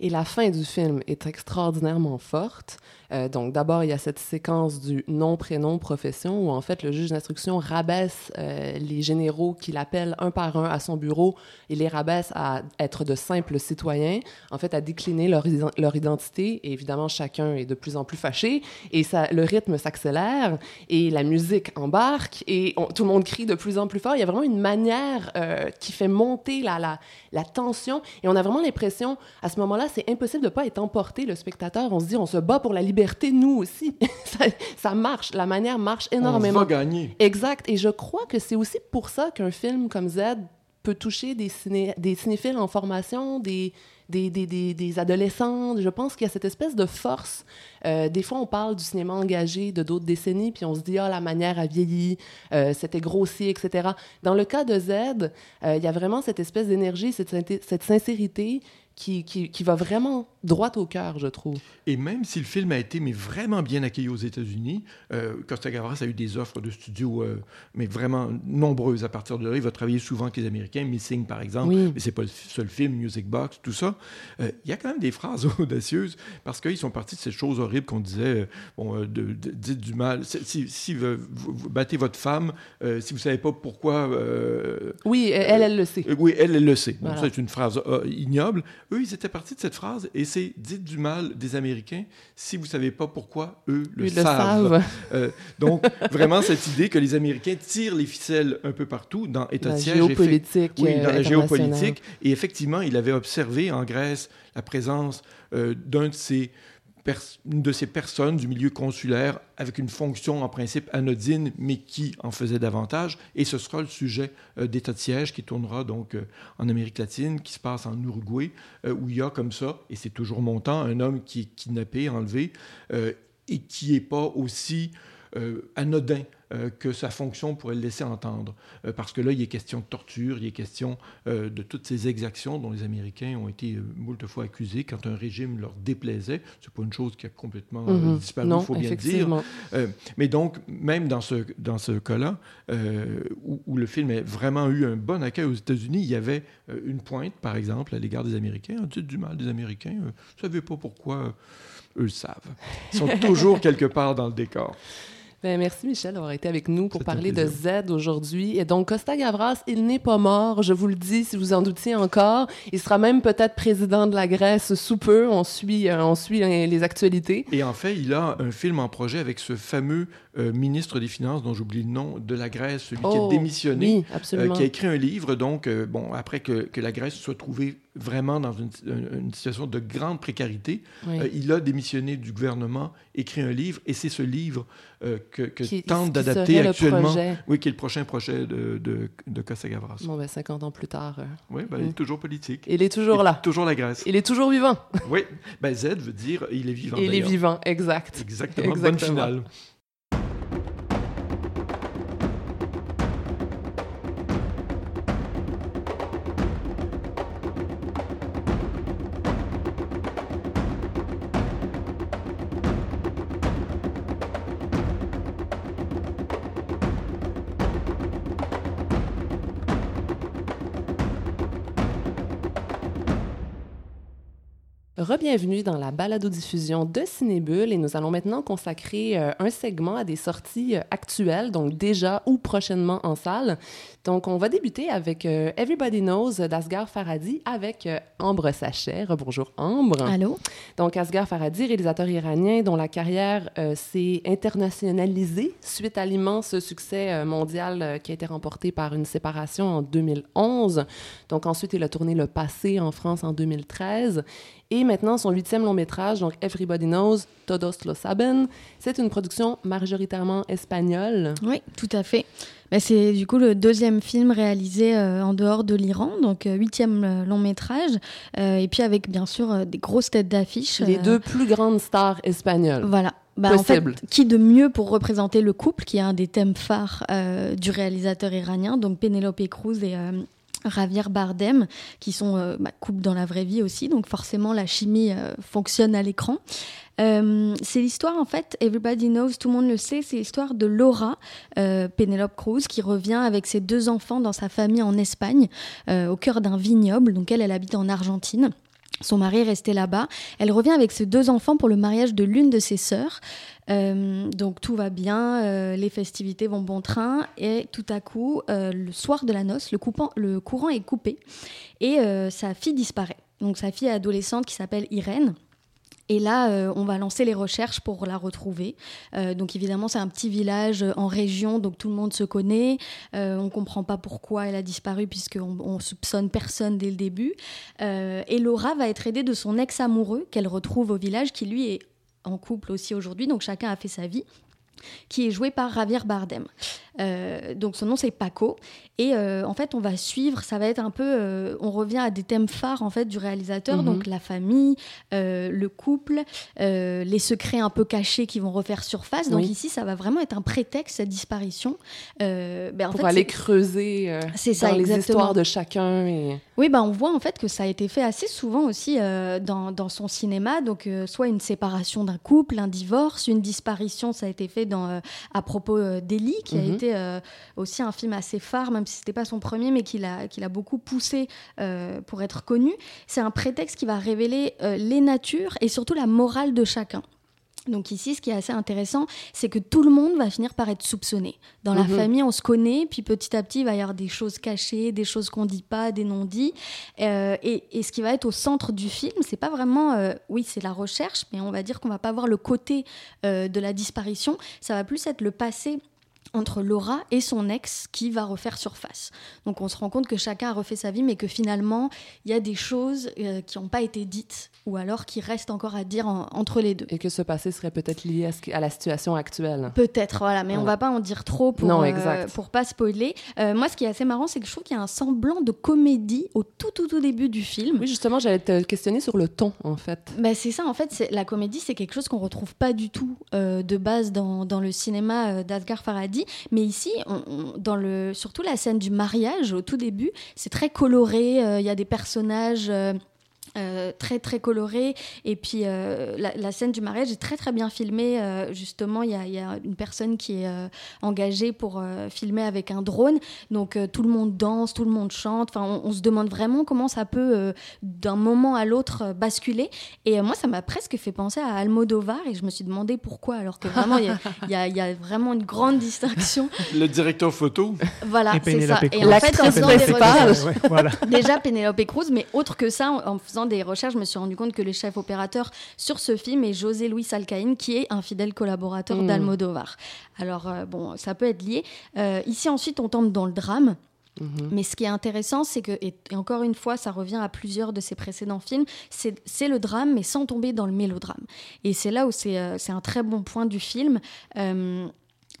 Et la fin du film est extraordinairement forte. Euh, donc, d'abord, il y a cette séquence du nom-prénom profession où, en fait, le juge d'instruction rabaisse euh, les généraux qui l'appellent un par un à son bureau et les rabaisse à être de simples citoyens, en fait, à décliner leur, identité. Et évidemment, chacun est de plus en plus fâché et ça, le rythme s'accélère et la musique embarque et tout le monde crie de plus en plus fort. Il y a vraiment une manière euh, qui fait monter la, la, tension et on a vraiment l'impression, à ce moment-là, c'est impossible de ne pas être emporté, le spectateur. On se dit, on se bat pour la liberté nous aussi. ça, marche, la manière marche énormément. On va gagner. Exact. Et je crois que c'est aussi pour ça qu'un film comme Z peut toucher des, ciné des cinéphiles en formation, des, des, des, des, adolescents. Je pense qu'il y a cette espèce de force. Euh, des fois, on parle du cinéma engagé de d'autres décennies, puis on se dit, ah, la manière a vieilli, euh, c'était grossier, etc. Dans le cas de Z, euh, il y a vraiment cette espèce d'énergie, cette, cette sincérité qui, qui, qui, va vraiment droit au cœur, je trouve. Et même si le film a été mais vraiment bien accueilli aux États-Unis, euh, Costa Gavras a eu des offres de studio, euh, mais vraiment nombreuses à partir de là. Il va travailler souvent avec les Américains, Missing par exemple, mais c'est pas le seul film, Music Box, tout ça. Euh, il y a quand même des phrases audacieuses parce qu'ils sont partis de ces choses horribles qu'on disait, euh, bon, de, de, dites du mal. Si, si vous, vous, battez votre femme, si vous savez pas pourquoi. oui, elle, elle le sait. oui, elle, elle le sait. Bon, ça, c'est une phrase ignoble. Eux, ils étaient partis de cette phrase et c'est dites du mal des Américains si vous savez pas pourquoi eux le savent. Euh, donc, vraiment, cette idée que les Américains tirent les ficelles un peu partout dans État de siège. Géopolitique, oui, dans la géopolitique. Et effectivement, il avait observé en Grèce la présence euh, d'un de ces une de ces personnes du milieu consulaire avec une fonction en principe anodine, mais qui en faisait davantage. Et ce sera le sujet euh, d'état de siège qui tournera donc euh, en Amérique latine, qui se passe en Uruguay, euh, où il y a comme ça, et c'est toujours montant, un homme qui est kidnappé, enlevé, et qui n'est pas aussi anodin euh, que sa fonction pourrait le laisser entendre. Euh, parce que là, il est question de torture, il est question euh, de toutes ces exactions dont les Américains ont été moult fois accusés quand un régime leur déplaisait. C'est pas une chose qui a complètement mhm. disparu, il faut bien le dire. mais donc, même dans ce, dans ce cas-là, où, où, le film a vraiment eu un bon accueil aux États-Unis, il y avait une pointe, par exemple, à l'égard des Américains. On dit du mal des Américains. Vous ne savez pas pourquoi eux le savent. Ils sont toujours quelque part dans le décor. Ben, merci Michel d'avoir été avec nous pour parler de Z aujourd'hui. Et donc Costa Gavras, il n'est pas mort, je vous le dis si vous en doutiez encore. Il sera même peut-être président de la Grèce sous peu. On suit, euh, on suit les actualités. Et en fait, il a un film en projet avec ce fameux euh, ministre des Finances, dont j'oublie le nom, de la Grèce, celui qui a oh, démissionné, euh, qui a écrit un livre, donc, bon, après que, que, la Grèce soit trouvée vraiment dans une, une situation de grande précarité, il a démissionné du gouvernement, écrit un livre, et c'est ce livre que, que tente d'adapter actuellement. Oui, qui est le prochain projet de, de, de. Bon, ben 50 ans plus tard. Euh, oui, ben, il est toujours politique. Il est toujours là. Toujours la Grèce. Il est toujours vivant. oui, ben Z veut dire il est vivant. Il est vivant, exact. Exactement. Exactement. Bonne finale. Rebienvenue dans la balado-diffusion de Cinébule et nous allons maintenant consacrer euh, un segment à des sorties euh, actuelles, donc déjà ou prochainement en salle. Donc on va débuter avec euh, Everybody Knows d'Asghar Farhadi avec Ambre Sachet. Bonjour Ambre. Allô? Donc Asghar Farhadi, réalisateur iranien dont la carrière s'est internationalisée suite à l'immense succès mondial qui a été remporté par une séparation en 2011. Donc ensuite il a tourné Le Passé en France en 2013 et maintenant, son huitième long métrage, donc Everybody Knows, Todos lo saben, c'est une production majoritairement espagnole. Oui, tout à fait. Mais c'est du coup le deuxième film réalisé euh, en dehors de l'Iran, donc euh, huitième euh, long métrage, et puis avec bien sûr des grosses têtes d'affiche. Les deux plus grandes stars espagnoles. Voilà. Bah, en fait, qui de mieux pour représenter le couple, qui est un des thèmes phares du réalisateur iranien, donc Penelope Cruz et Javier Bardem, qui sont euh, bah, dans la vraie vie aussi, donc forcément la chimie euh, fonctionne à l'écran. Euh, c'est l'histoire, en fait, Everybody Knows, tout le monde le sait, c'est l'histoire de Laura, Penelope Cruz, qui revient avec ses deux enfants dans sa famille en Espagne, au cœur d'un vignoble. Donc elle, elle habite en Argentine. Son mari est resté là-bas. Elle revient avec ses deux enfants pour le mariage de l'une de ses sœurs. Euh, donc tout va bien, euh, les festivités vont bon train et tout à coup, euh, le soir de la noce, le, le courant est coupé et sa fille disparaît. Donc sa fille adolescente qui s'appelle Irène. Et là, euh, on va lancer les recherches pour la retrouver. Euh, donc évidemment, c'est un petit village euh, en région, donc tout le monde se connaît. on ne comprend pas pourquoi elle a disparu, puisqu'on on soupçonne personne dès le début. et Laura va être aidée de son ex-amoureux qu'elle retrouve au village, qui lui est en couple aussi aujourd'hui, donc chacun a fait sa vie qui est joué par Javier Bardem. Euh, donc son nom c'est Paco et euh, en fait on va suivre ça va être un peu euh, on revient à des thèmes phares en fait du réalisateur Mhm. donc la famille le couple les secrets un peu cachés qui vont refaire surface donc Oui. ici ça va vraiment être un prétexte cette disparition ben, en Pour fait, aller creuser C'est ça, dans les histoires de chacun. Et... Oui, bah, on voit en fait que ça a été fait assez souvent aussi dans, dans son cinéma. Donc, soit une séparation d'un couple, un divorce, une disparition, ça a été fait dans, euh, à propos euh, d'Ellie, qui a Mhm. été euh, aussi un film assez phare, même si c'était pas son premier, mais qu'il a, qu'il a beaucoup poussé pour être connu. C'est un prétexte qui va révéler les natures et surtout la morale de chacun. Donc ici, ce qui est assez intéressant, c'est que tout le monde va finir par être soupçonné. Dans la Mhm. famille, on se connaît, puis petit à petit, il va y avoir des choses cachées, des choses qu'on dit pas, des non-dits. Euh, et, et ce qui va être au centre du film, c'est pas vraiment, euh, oui, c'est la recherche, mais on va dire qu'on va pas voir le côté euh, de la disparition. Ça va plus être le passé entre Laura et son ex qui va refaire surface. Donc on se rend compte que chacun a refait sa vie, mais que finalement, il y a des choses euh, qui n'ont pas été dites, ou alors qui restent encore à dire en- entre les deux. et que ce passé serait peut-être lié à, ce qui- à la situation actuelle. Peut-être, voilà, mais on Voilà. va pas en dire trop pour, Non, euh, pour pas spoiler. Euh, moi, ce qui est assez marrant, c'est que je trouve qu'il y a un semblant de comédie au tout, tout, tout début du film. Oui, justement, j'allais te questionner sur le ton, en fait. Bah, c'est ça, en fait, la comédie, c'est quelque chose qu'on retrouve pas du tout euh, de base dans, dans le cinéma d'Asghar Farhadi. Mais ici, on- on- dans le, surtout la scène du mariage, au tout début, c'est très coloré. Il y a des personnages. Euh, très très colorés et puis euh, la, la scène du mariage est très très bien filmée. Euh, justement il y a, il y a une personne qui est euh, engagée pour euh, filmer avec un drone. Donc euh, tout le monde danse tout le monde chante. Enfin on, on se demande vraiment comment ça peut euh, d'un moment à l'autre euh, basculer. Et euh, moi ça m'a presque fait penser à Almodovar. Et je me suis demandé pourquoi alors que vraiment il y a- y, y vraiment une grande distinction. Le directeur photo, voilà Et c'est ça. Pénélope et Cruz. en fait en L'actrice faisant des principale. recherches- Ouais, voilà. Déjà Penelope Cruz, mais autre que ça, en en faisant des recherches, je me suis rendu compte que le chef opérateur sur ce film est José Luis Alcaïn, qui est un fidèle collaborateur Mm. d'Almodovar. Alors, euh, bon, ça peut être lié. Euh, ici, ensuite, on tombe dans le drame. Mhm. Mais ce qui est intéressant, c'est que, et, et encore une fois, ça revient à plusieurs de ses précédents films, c'est le drame, mais sans tomber dans le mélodrame. Et c'est là où c'est euh, c'est un très bon point du film.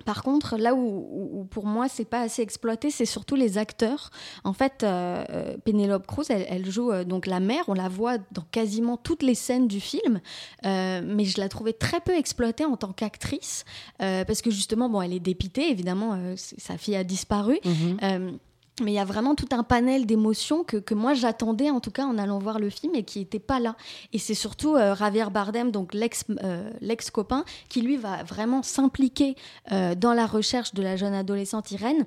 Par contre, là où, pour moi c'est pas assez exploité, c'est surtout les acteurs. En fait, euh, euh, Penelope Cruz, elle, elle joue euh, donc la mère, on la voit dans quasiment toutes les scènes du film, euh, mais je la trouvais très peu exploitée en tant qu'actrice parce que justement, bon, elle est dépitée, évidemment, sa fille a disparu. Mhm. Mais il y a vraiment tout un panel d'émotions que, moi j'attendais en tout cas en allant voir le film et qui n'était pas là. Et c'est surtout euh, Javier Bardem, donc euh, l'ex-copain, qui lui va vraiment s'impliquer euh, dans la recherche de la jeune adolescente Irène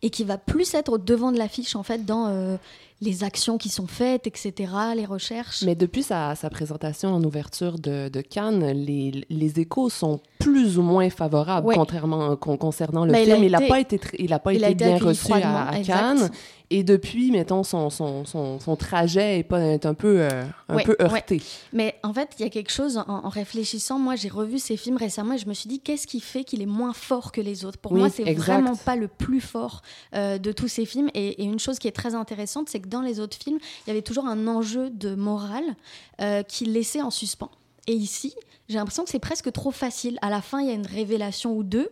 et qui va plus être au devant de l'affiche en fait dans les actions qui sont faites, etc., les recherches. Mais depuis sa, sa présentation en ouverture de, de Cannes, les, les échos sont plus ou moins favorables, Ouais. contrairement con- concernant le Mais film. Il n'a pas été, il a pas il a été été bien reçu à. Cannes. Et depuis, mettons, son, son, son, son trajet est, pas, est un peu, euh, un Ouais, peu ouais. heurté. Mais en fait, il y a quelque chose, en, en réfléchissant, moi j'ai revu ces films récemment et je me suis dit, qu'est-ce qui fait qu'il est moins fort que les autres? Pour Oui, moi, c'est vraiment pas le plus fort euh, de tous ces films. Et, et une chose qui est très intéressante, c'est que dans les autres films, il y avait toujours un enjeu de morale euh, qui laissait en suspens. Et ici, j'ai l'impression que c'est presque trop facile. À la fin, il y a une révélation ou deux,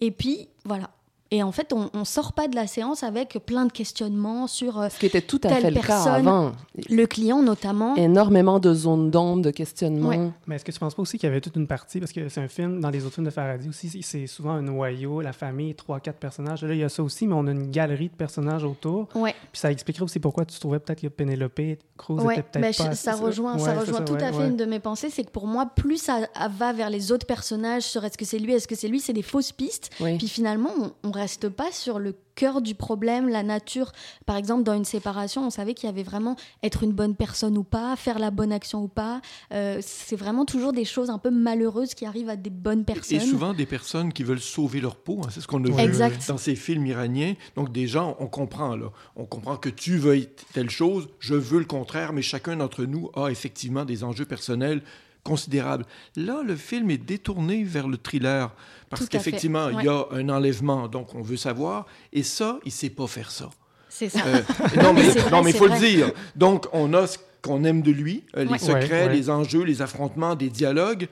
et puis voilà. Et en fait, on, on sort pas de la séance avec plein de questionnements sur euh, Ce qui était tout à Telle fait le cas avant. le client notamment. Énormément de zones d'ombre, de questionnements. Ouais. Mais est-ce que tu penses pas aussi qu'il y avait toute une partie, parce que c'est un film, dans les autres films de Faradi aussi, c'est- souvent un noyau, la famille, trois, quatre personnages. Là, il y a ça aussi, mais on a une galerie de personnages autour. Ouais. Puis ça expliquerait aussi pourquoi tu trouvais peut-être que Pénélope Cruz Ouais, était peut-être pas... je- ça rejoint, ça rejoint tout ouais, à fait ouais. une de mes pensées, c'est que pour moi, plus ça va vers les autres personnages, sur est-ce que c'est lui, est-ce que c'est lui, c'est des fausses pistes. Puis finalement, on, on reste pas sur le cœur du problème, la nature. Par exemple, dans une séparation, on savait qu'il y avait vraiment être une bonne personne ou pas, faire la bonne action ou pas. Euh, c'est vraiment toujours des choses un peu malheureuses qui arrivent à des bonnes personnes. Et souvent des personnes qui veulent sauver leur peau. hein. C'est ce qu'on a vu Exact. dans ces films iraniens. Donc des gens, on comprend là. On comprend que tu veux telle chose, je veux le contraire, mais chacun d'entre nous a effectivement des enjeux personnels considérables. Là, le film est détourné vers le thriller parce qu'effectivement, il y a un enlèvement, donc on veut savoir. Et ça, il sait pas faire ça. C'est ça. Euh, non, mais C'est vrai, non, mais il faut le dire. Donc, on a ce qu'on aime de lui, euh, les secrets, Ouais, ouais. les enjeux, les affrontements, des dialogues.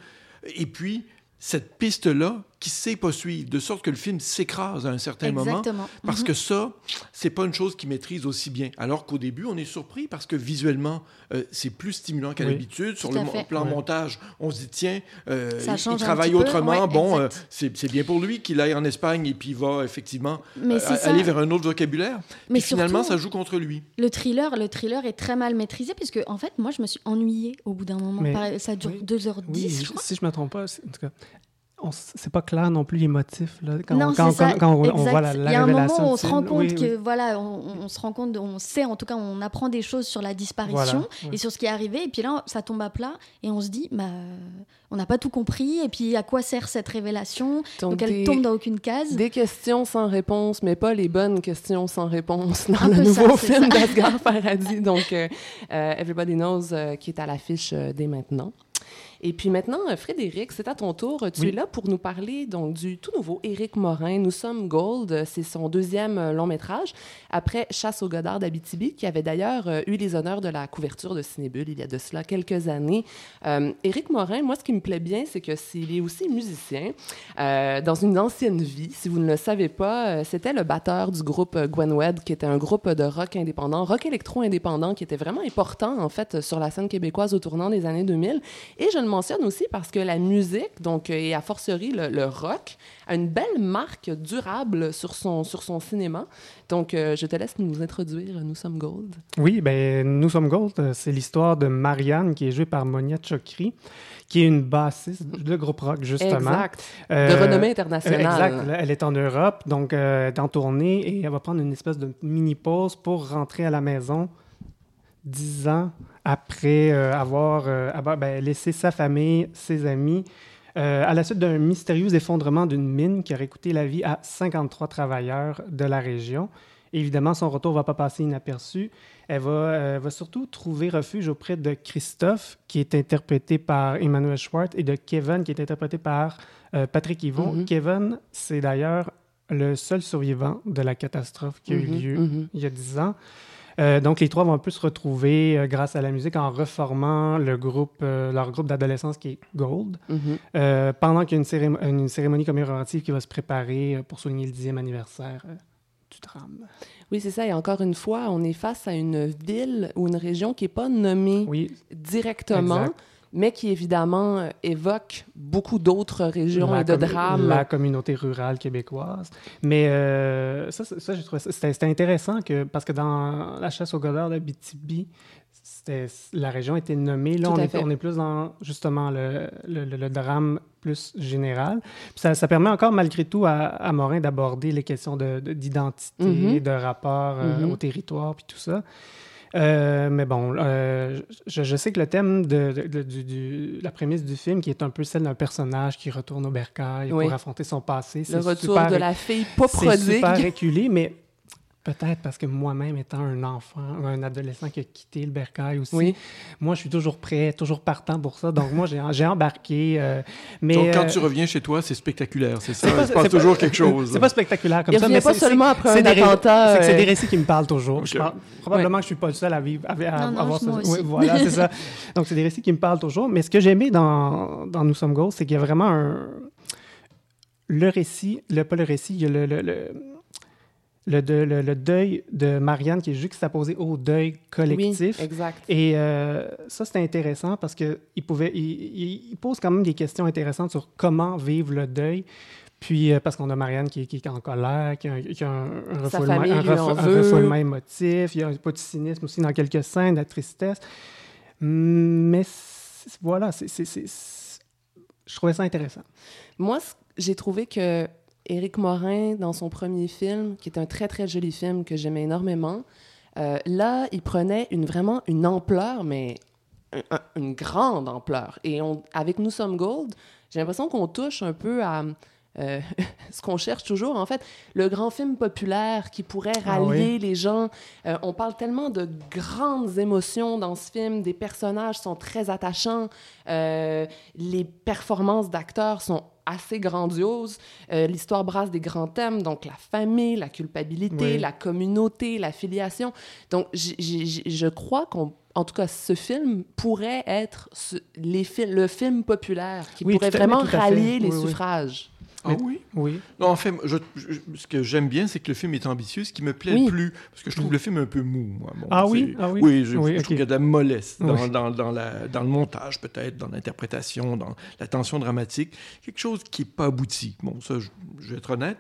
Et puis, cette piste-là qui sait pas suivre, de sorte que le film s'écrase à un certain moment. Exactement. Parce Mhm. que ça, c'est pas une chose qu'il maîtrise aussi bien. Alors qu'au début, on est surpris parce que visuellement, euh, c'est plus stimulant qu'à Oui. l'habitude. Sur le fait. plan Ouais. montage, on se dit, tiens, euh, Ça il- travaille autrement. Ouais, bon, euh, c'est c'est bien pour lui qu'il aille en Espagne et puis il va effectivement Mais euh, aller vers un autre vocabulaire. Mais puis finalement, surtout- ça joue contre lui. Le thriller, le thriller est très mal maîtrisé puisque en fait, moi, je me suis ennuyée au bout d'un moment. Mais- Ça dure oui. 2h10, Oui, je je- crois. si je me trompe pas, en tout cas, c'est pas clair non plus les motifs là, quand, non, quand, c'est ça, quand- quand on, voit la, la Il y a un moment où on se rend compte Oui, que oui. voilà, on, on se rend compte, on sait en tout cas, on apprend des choses sur la disparition Voilà, et sur ce qui est arrivé. Et puis là, ça tombe à plat et on se dit, bah, on n'a pas tout compris. Et puis à quoi sert cette révélation? Donc, elle des- tombe dans aucune case. Des questions sans réponse, mais pas les bonnes questions sans réponse dans Un le nouveau ça, film ça. d'Asghar Farhadi. Donc, euh, euh, Everybody Knows, euh, qui est à l'affiche euh, dès maintenant. Et puis maintenant, euh, Frédéric, c'est à ton tour. Tu Oui. es là pour nous parler donc du tout nouveau Éric Morin. Nous sommes Gold. Euh, C'est son deuxième euh, long métrage après Chasse au Godard d'Abitibi, qui avait d'ailleurs eu les honneurs de la couverture de Cinébule il y a de cela quelques années. Euh, Éric Morin, moi, ce qui me plaît bien, c'est que s'il est aussi musicien. Euh, dans une ancienne vie, si vous ne le savez pas, c'était le batteur du groupe Gwen Wed, qui était un groupe de rock indépendant, rock électro indépendant, qui était vraiment important en fait sur la scène québécoise au tournant des années 2000. Et je le mentionne aussi parce que la musique, donc euh, et a fortiori le, le rock, a une belle marque durable sur son sur son cinéma. Donc euh, je te laisse nous introduire. Nous sommes Gold. Oui, ben, Nous sommes Gold, euh, c'est l'histoire de Marianne qui est jouée par Monia Chokri, qui est une bassiste de groupe rock, justement. Exact. De Euh, renommée Euh, internationale. Exact. Elle est en Europe, donc euh, elle est en tournée et elle va prendre une espèce de mini pause pour rentrer à la maison dix ans après euh, avoir, euh, avoir, ben, laissé sa famille, ses amis, euh, à la suite d'un mystérieux effondrement d'une mine qui aurait coûté la vie à 53 travailleurs de la région. Évidemment, son retour ne va pas passer inaperçu. Elle va, euh, va surtout trouver refuge auprès de Christophe, qui est interprété par Emmanuel Schwartz, et de Kevin, qui est interprété par euh, Patrick Yvon. Mhm. Kevin, c'est d'ailleurs le seul survivant de la catastrophe qui a eu Mhm, lieu mhm. il y a 10 ans. Euh, donc, les trois vont un peu se retrouver euh, grâce à la musique en reformant le groupe, euh, leur groupe d'adolescence qui est Gold, Mhm. euh, pendant qu'il y a une, cérémo- une cérémonie commémorative qui va se préparer pour souligner le dixième anniversaire du drame. Oui, c'est ça. Et encore une fois, on est face à une ville ou une région qui n'est pas nommée Oui, directement, Exact. Mais qui évidemment euh, évoque beaucoup d'autres régions la et de drames. La communauté rurale québécoise. Mais euh, ça, ça, c'était, intéressant que, parce que dans la chasse au Godard de BTB, la région était nommée. Là, on est, on est plus dans justement le, le, drame plus général. Puis ça, ça permet encore, malgré tout, à, à Morin d'aborder les questions de, de- d'identité, Mhm. de rapport euh, Mhm. au territoire, puis tout ça. Euh, mais bon, euh, je, je sais que le thème de, de- de- du, du- la prémisse du film, qui est un peu celle d'un personnage qui retourne au bercail Oui. pour affronter son passé, Le c'est retour super, de la fille pas c'est prodigue. super reculé, mais peut-être parce que moi-même étant un enfant, un adolescent qui a quitté le bercail aussi, Oui. moi je suis toujours prêt, toujours partant pour ça. Donc moi j'ai embarqué. euh, mais Donc, quand euh, tu reviens chez toi, c'est spectaculaire, c'est ça? pas- Il se passe c'est pas- toujours quelque chose. C'est pas spectaculaire comme Il ça, revient mais pas seulement après c'est un attentat, C'est euh, des récits qui me parlent toujours. Ok. Je pense- probablement que je suis pas le seul à vivre, à, à- Non, non, avoir aussi. oui, voilà, c'est ça. Donc c'est des récits qui me parlent toujours. Mais ce que j'ai aimé dans, dans Nous sommes Ghosts, c'est qu'il y a vraiment un le récit, le, pas le récit, il y a le, le, le, le, de- le- le deuil de Marianne qui est juxtaposé au deuil collectif. Oui, exact. Et euh, ça, c'était intéressant parce qu'il il, il- il pose quand même des questions intéressantes sur comment vivre le deuil. Puis, euh, parce qu'on a Marianne qui, qui est en colère, qui a, un- qui a un, un refoulement, famille un lui en refou- un veut. refoulement émotif. Il y a un peu de cynisme aussi dans quelques scènes, de la tristesse. Mais c'est- voilà, c'est, c'est- c'est- c'est- je trouvais ça intéressant. Moi, j'ai trouvé que Éric Morin, dans son premier film, qui est un très, très joli film que j'aimais énormément, euh, là, il prenait une, vraiment une ampleur, mais un- un- une grande ampleur. Et on, avec Nous sommes Gold, j'ai l'impression qu'on touche un peu à euh, ce qu'on cherche toujours, en fait, le grand film populaire qui pourrait Ah rallier oui. les gens. Euh, on parle tellement de grandes émotions dans ce film, des personnages sont très attachants, les performances d'acteurs sont assez grandioses, Euh, l'histoire brasse des grands thèmes, donc la famille, la culpabilité, Oui. la communauté, la filiation. Donc, j- j- j- je crois qu'on en tout cas, ce film pourrait être ce- les le film populaire qui Oui, pourrait vraiment fait. rallier les oui. suffrages. Ah oui? Oui. Non, en fait, je- je- ce que j'aime bien, c'est que le film est ambitieux. Ce qui me plaît Oui. le plus, parce que je trouve le film un peu mou, moi. Bon, Ah oui? Ah oui? Oui, je, Oui, je ok. trouve qu'il y a de la mollesse dans, Oui. dans, dans la, dans le montage, peut-être, dans l'interprétation, dans la tension dramatique. Quelque chose qui n'est pas abouti. Bon, ça, je, je vais être honnête.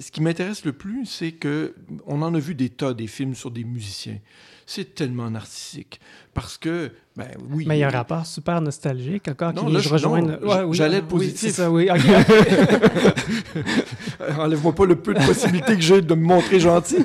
Ce qui m'intéresse le plus, c'est que on en a vu des tas, des films sur des musiciens. C'est tellement narcissique. Parce que, ben oui. Mais il y a un rapport super nostalgique encore Non, qui là, je rejoins. non, Ouais, oui, j'allais oui, positif. ça, oui. ok. Enlève-moi pas le peu de possibilités que j'ai de me montrer gentil.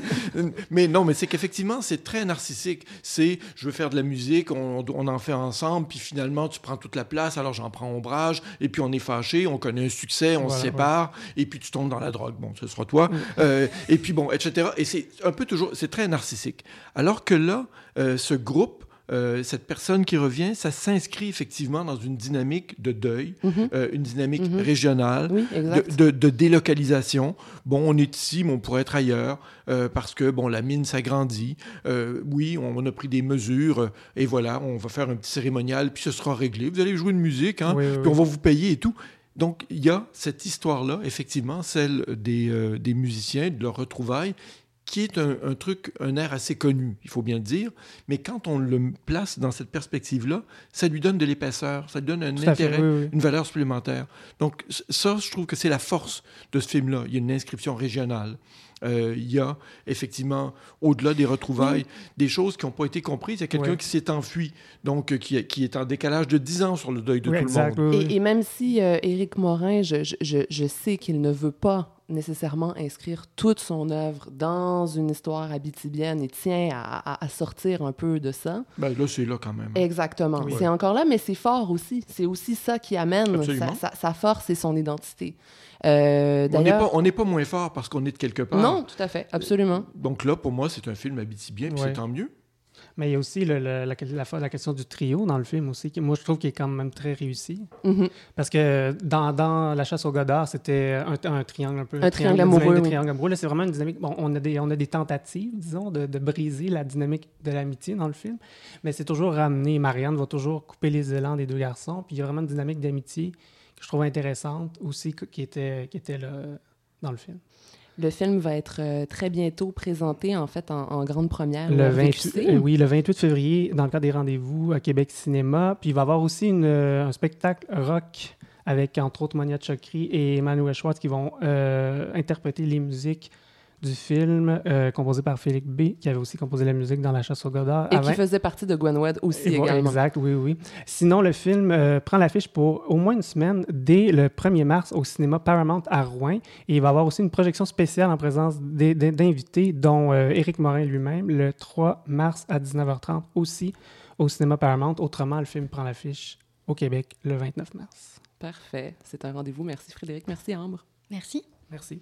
Mais non, mais c'est qu'effectivement, c'est très narcissique. C'est, je veux faire de la musique, on, on en fait ensemble, puis finalement, tu prends toute la place, alors j'en prends ombrage, et puis on est fâché, on connaît un succès, on se sépare, et puis tu tombes dans la drogue. Bon, ce sera toi. Euh, et puis bon, etc. Et c'est un peu toujours, c'est très narcissique. Alors que là, euh, ce groupe, euh, cette personne qui revient, ça s'inscrit effectivement dans une dynamique de deuil, Mhm. euh, une dynamique Mhm. régionale, Oui, de, de- de délocalisation. Bon, on est ici, mais on pourrait être ailleurs euh, parce que bon, la mine s'agrandit. Euh, oui, on, on a pris des mesures et voilà, on va faire un petit cérémonial, puis ce sera réglé. Vous allez jouer une musique, hein, Oui, oui, puis on va vous payer et tout. Donc, il y a cette histoire-là, effectivement, celle des, euh, des musiciens, de leur retrouvailles, qui est un, un truc, un air assez connu, il faut bien le dire. Mais quand on le place dans cette perspective-là, ça lui donne de l'épaisseur, ça lui donne un Tout à fait, intérêt oui, oui. une valeur supplémentaire. Donc, ça, je trouve que c'est la force de ce film-là. Il y a une inscription régionale. Euh, il y a effectivement, au-delà des retrouvailles, des choses qui n'ont pas été comprises. Il y a quelqu'un Ouais. qui s'est enfui, donc euh, qui, qui est en décalage de 10 ans sur le deuil de Oui, tout exact, le monde. oui, oui. Et, et même si euh, Éric Morin, je, je- je- je sais qu'il ne veut pas nécessairement inscrire toute son œuvre dans une histoire abitibienne et tient à, à- à sortir un peu de ça. Ben, là, c'est là quand même. Exactement. Oui. C'est encore là, mais c'est fort aussi. C'est aussi ça qui amène sa, sa- sa force et son identité. Euh, on n'est pas, on n'est pas moins fort parce qu'on est de quelque part. non, tout à fait, absolument. Donc là, pour moi, c'est un film abitibien, puis Ouais. c'est tant mieux. Mais il y a aussi le- le- la, la, fois- la question du trio dans le film aussi, qui moi je trouve qu'il est quand même très réussi. Mhm. Parce que dans, dans La chasse au Godard, c'était un, un triangle un peu. Un triangle amoureux, dynamique de oui. triangle amoureux. Là, c'est vraiment une dynamique. Bon, on a des, on a des tentatives, disons, de, de briser la dynamique de l'amitié dans le film. Mais c'est toujours ramené. Marianne va toujours couper les élans des deux garçons. Puis il y a vraiment une dynamique d'amitié que je trouve intéressante aussi, qui était, qui était là dans le film. Le film va être euh, très bientôt présenté, en fait, en, en grande première. Le au 28, VQC. euh, oui, le 28 février, dans le cadre des rendez-vous à Québec Cinéma. Puis il va y avoir aussi une, euh, un spectacle rock avec, entre autres, Monia Chokri et Emmanuel Schwartz qui vont interpréter les musiques du film euh, composé par Félix B, qui avait aussi composé la musique dans La chasse au Godard. Et avant- qui faisait partie de Gwen Wed aussi également. Exact, oui, oui. Sinon, le film euh, prend l'affiche pour au moins une semaine dès le 1er mars au cinéma Paramount à Rouen. Et il va y avoir aussi une projection spéciale en présence d'invités, dont euh, Éric Morin lui-même, le 3 mars à 19h30 aussi au cinéma Paramount. Autrement, le film prend l'affiche au Québec le 29 mars. Parfait. C'est un rendez-vous. Merci Frédéric. Merci Ambre. Merci. Merci.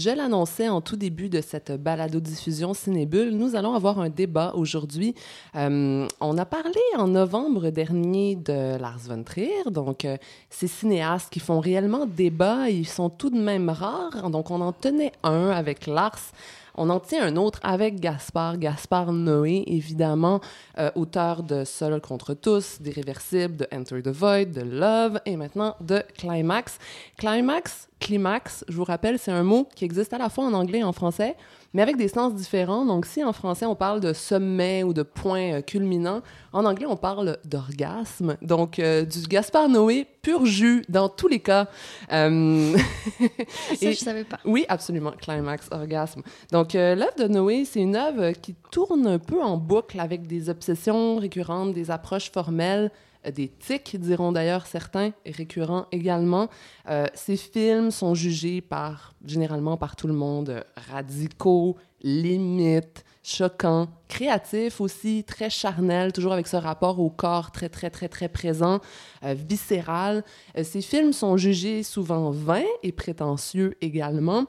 Je l'annonçais en tout début de cette balado-diffusion Cinébule. Nous allons avoir un débat aujourd'hui. Euh, on a parlé en novembre dernier de Lars von Trier. Donc, euh, ces cinéastes qui font réellement débat, ils sont tout de même rares. Donc, on en tenait un avec Lars. On en tient un autre avec Gaspard, Gaspard Noé, évidemment, euh, auteur de Seul contre tous, d'Irréversible, de Enter the Void, de Love et maintenant de Climax. Climax, climax, je vous rappelle, c'est un mot qui existe à la fois en anglais et en français mais avec des sens différents. Donc, si en français, on parle de sommet ou de point euh, culminant, en anglais, on parle d'orgasme. Donc, euh, du Gaspard Noé pur jus dans tous les cas. Euh... Ça, et, je savais pas. Oui, absolument. Climax, orgasme. Donc, euh, l'œuvre de Noé, c'est une œuvre qui tourne un peu en boucle avec des obsessions récurrentes, des approches formelles des tics, diront d'ailleurs certains, récurrents également. Euh, ces films sont jugés par, généralement par tout le monde, euh, radicaux, limites, choquants, créatifs aussi, très charnels, toujours avec ce rapport au corps très, très, très, très présent, viscéral. ces films sont jugés souvent vains et prétentieux également.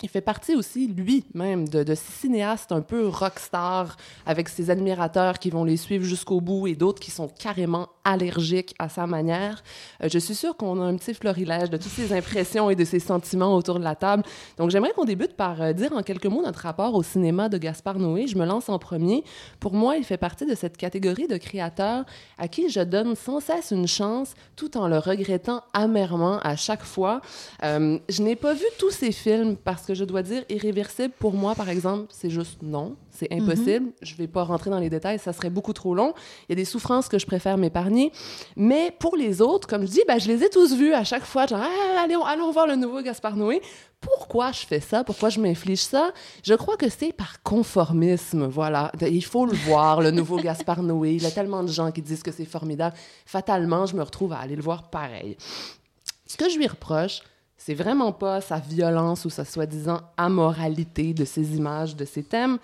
Il fait partie aussi, lui-même, de, de cinéastes un peu rockstar, avec ses admirateurs qui vont les suivre jusqu'au bout et d'autres qui sont carrément allergiques à sa manière. Euh, je suis sûre qu'on a un petit florilège de toutes ces impressions et de ces sentiments autour de la table. Donc, j'aimerais qu'on débute par euh, dire en quelques mots notre rapport au cinéma de Gaspard Noé. Je me lance en premier. Pour moi, il fait partie de cette catégorie de créateurs à qui je donne sans cesse une chance, tout en le regrettant amèrement à chaque fois. Euh, je n'ai pas vu tous ces films parce que je dois dire irréversible pour moi, par exemple, c'est juste non, c'est mhm. impossible. Je ne vais pas rentrer dans les détails, ça serait beaucoup trop long. Il y a des souffrances que je préfère m'épargner. Mais pour les autres, comme je dis, ben, je les ai tous vus à chaque fois. Genre, ah, allez, allons voir le nouveau Gaspard Noé. Pourquoi je fais ça? Pourquoi je m'inflige ça? Je crois que c'est par conformisme, voilà. Il faut le voir, le nouveau Gaspard Noé. Il y a tellement de gens qui disent que c'est formidable. Fatalement, je me retrouve à aller le voir pareil. Ce que je lui reproche, c'est vraiment pas sa violence ou sa soi-disant amoralité de ses images, de ses thèmes.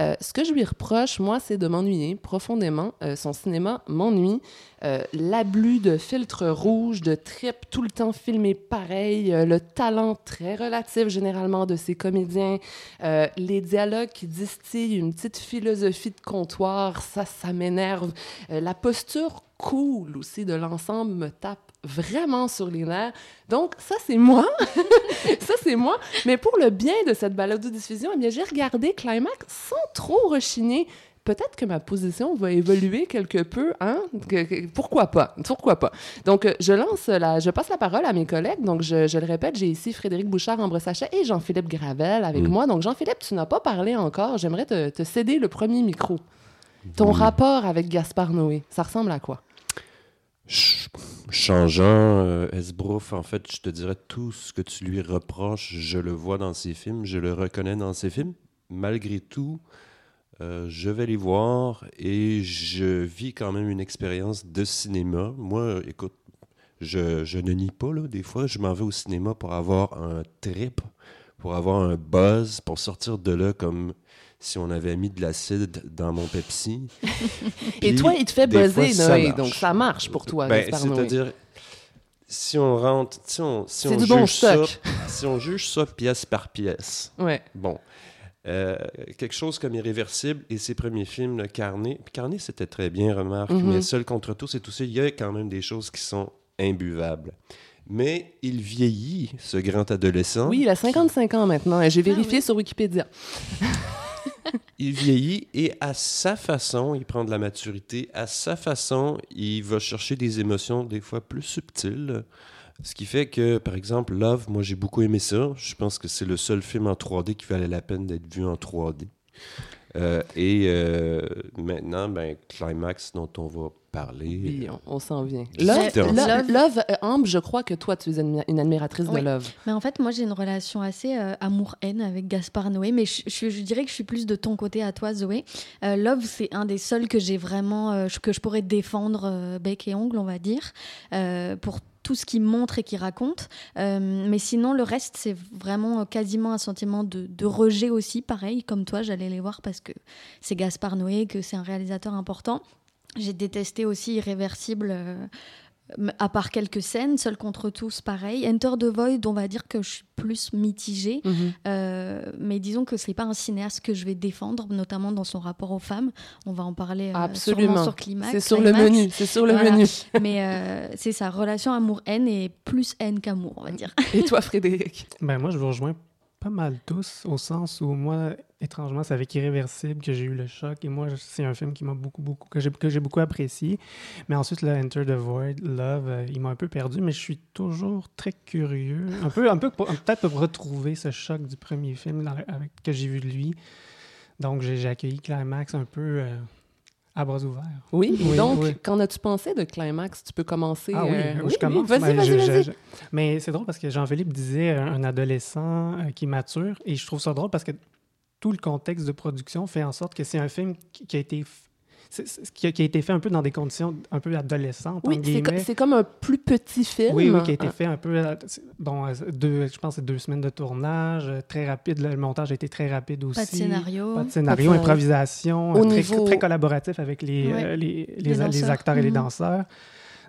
Euh, ce que je lui reproche, moi, c'est de m'ennuyer profondément. Euh, son cinéma m'ennuie. Euh, l'abus de filtres rouges, de tripes tout le temps filmé pareil, le talent très relatif généralement de ses comédiens, les dialogues qui distillent une petite philosophie de comptoir, ça, ça m'énerve. la posture cool aussi de l'ensemble me tape vraiment sur les nerfs. Donc, ça, c'est moi. ça, c'est moi. Mais pour le bien de cette balado-diffusion, eh bien, j'ai regardé Climax sans trop rechigner. Peut-être que ma position va évoluer quelque peu, hein? pourquoi pas? Pourquoi pas? Donc, je lance la, je passe la parole à mes collègues. Donc, je, je le répète, j'ai ici Frédéric Bouchard, Ambre Sachet et Jean-Philippe Gravel avec mm. moi. Donc, Jean-Philippe, tu n'as pas parlé encore. J'aimerais te, te, céder le premier micro. Ton rapport avec Gaspard Noé, ça ressemble à quoi? Changeant euh, Esbrouf, en fait, je te dirais tout ce que tu lui reproches, je le vois dans ses films, je le reconnais dans ses films. Malgré tout, euh, je vais les voir et je vis quand même une expérience de cinéma. Moi, écoute, je, je ne nie pas, là, des fois, je m'en vais au cinéma pour avoir un trip, pour avoir un buzz, pour sortir de là comme si on avait mis de l'acide dans mon Pepsi. Et toi, il te fait buzzer, Noé, donc ça marche pour toi, ben, C'est-à-dire, si on rentre, si on, si on juge ça, si on juge ça pièce par pièce, ouais. bon, euh, quelque chose comme Irréversible et ses premiers films, le Carnet. Carnet, c'était très bien, remarque, mm-hmm. mais Seul contre tous et tout ça, il y a quand même des choses qui sont imbuvables. Mais il vieillit, ce grand adolescent. Oui, il a 55 ans maintenant. J'ai ah vérifié sur Wikipédia. il vieillit et à sa façon, il prend de la maturité. À sa façon, il va chercher des émotions des fois plus subtiles. Ce qui fait que, par exemple, Love, moi j'ai beaucoup aimé ça. Je pense que c'est le seul film en 3D qui valait la peine d'être vu en 3D. Euh, et euh, maintenant, ben, Climax, dont on va parler. Oui, on, s'en vient. Love, Love, euh, Ambre, je crois que toi, tu es une, admiratrice de Love. Mais en fait, moi, j'ai une relation assez amour-haine avec Gaspard Noé, mais je, je, dirais que je suis plus de ton côté à toi, Zoé. Love, c'est un des seuls que j'ai vraiment, que je pourrais défendre bec et ongle, on va dire, pour tout ce qu'il montre et qu'il raconte. Euh, mais sinon, le reste, c'est vraiment quasiment un sentiment de, rejet aussi. Pareil, comme toi, j'allais les voir parce que c'est Gaspard Noé, que c'est un réalisateur important. J'ai détesté aussi Irréversible. Euh, à part quelques scènes, Seul contre tous, pareil. Enter the Void, on va dire que je suis plus mitigée. Mhm. Euh, mais disons que c'est pas un cinéaste que je vais défendre, notamment dans son rapport aux femmes. On va en parler euh, Absolument. sur Climax. C'est sur le menu. C'est sur le Voilà. menu. Mais euh, c'est sa relation amour-haine et plus haine qu'amour, on va dire. Et toi, Frédéric? Ben, moi, je vous rejoins pas mal tous, au sens où moi, étrangement, c'est avec Irréversible que j'ai eu le choc. Et moi, c'est un film qui m'a beaucoup, beaucoup, que j'ai, que j'ai beaucoup apprécié. Mais ensuite, le Enter the Void, Love, euh, il m'a un peu perdu, mais je suis toujours très curieux. Un peu, un peu peut-être pour retrouver ce choc du premier film dans avec, que j'ai vu de lui. Donc, j'ai, j'ai accueilli Climax un peu euh, à bras ouverts. Oui, Oui, donc, oui. qu'en as-tu pensé de Climax? Tu peux commencer. Ah oui, euh, je commence. Vas-y, Ben, vas-y, vas-y. Mais c'est drôle parce que Jean-Philippe disait un, un adolescent euh, qui mature et je trouve ça drôle parce que tout le contexte de production fait en sorte que c'est un film qui a été qui, a, qui a été fait un peu dans des conditions un peu adolescentes. Oui, c'est co- guillemets. c'est comme un plus petit film. Oui, oui, qui a été Ah, fait un peu. euh, Bon, euh, deux, je pense que c'est deux semaines de tournage, euh, très rapide. Le montage a été très rapide aussi. Pas de scénario. Pas de scénario, Pas de- improvisation, Au très, niveau- très collaboratif avec les, Ouais. euh, les, les, Les les danseurs. acteurs et les Mhm. danseurs.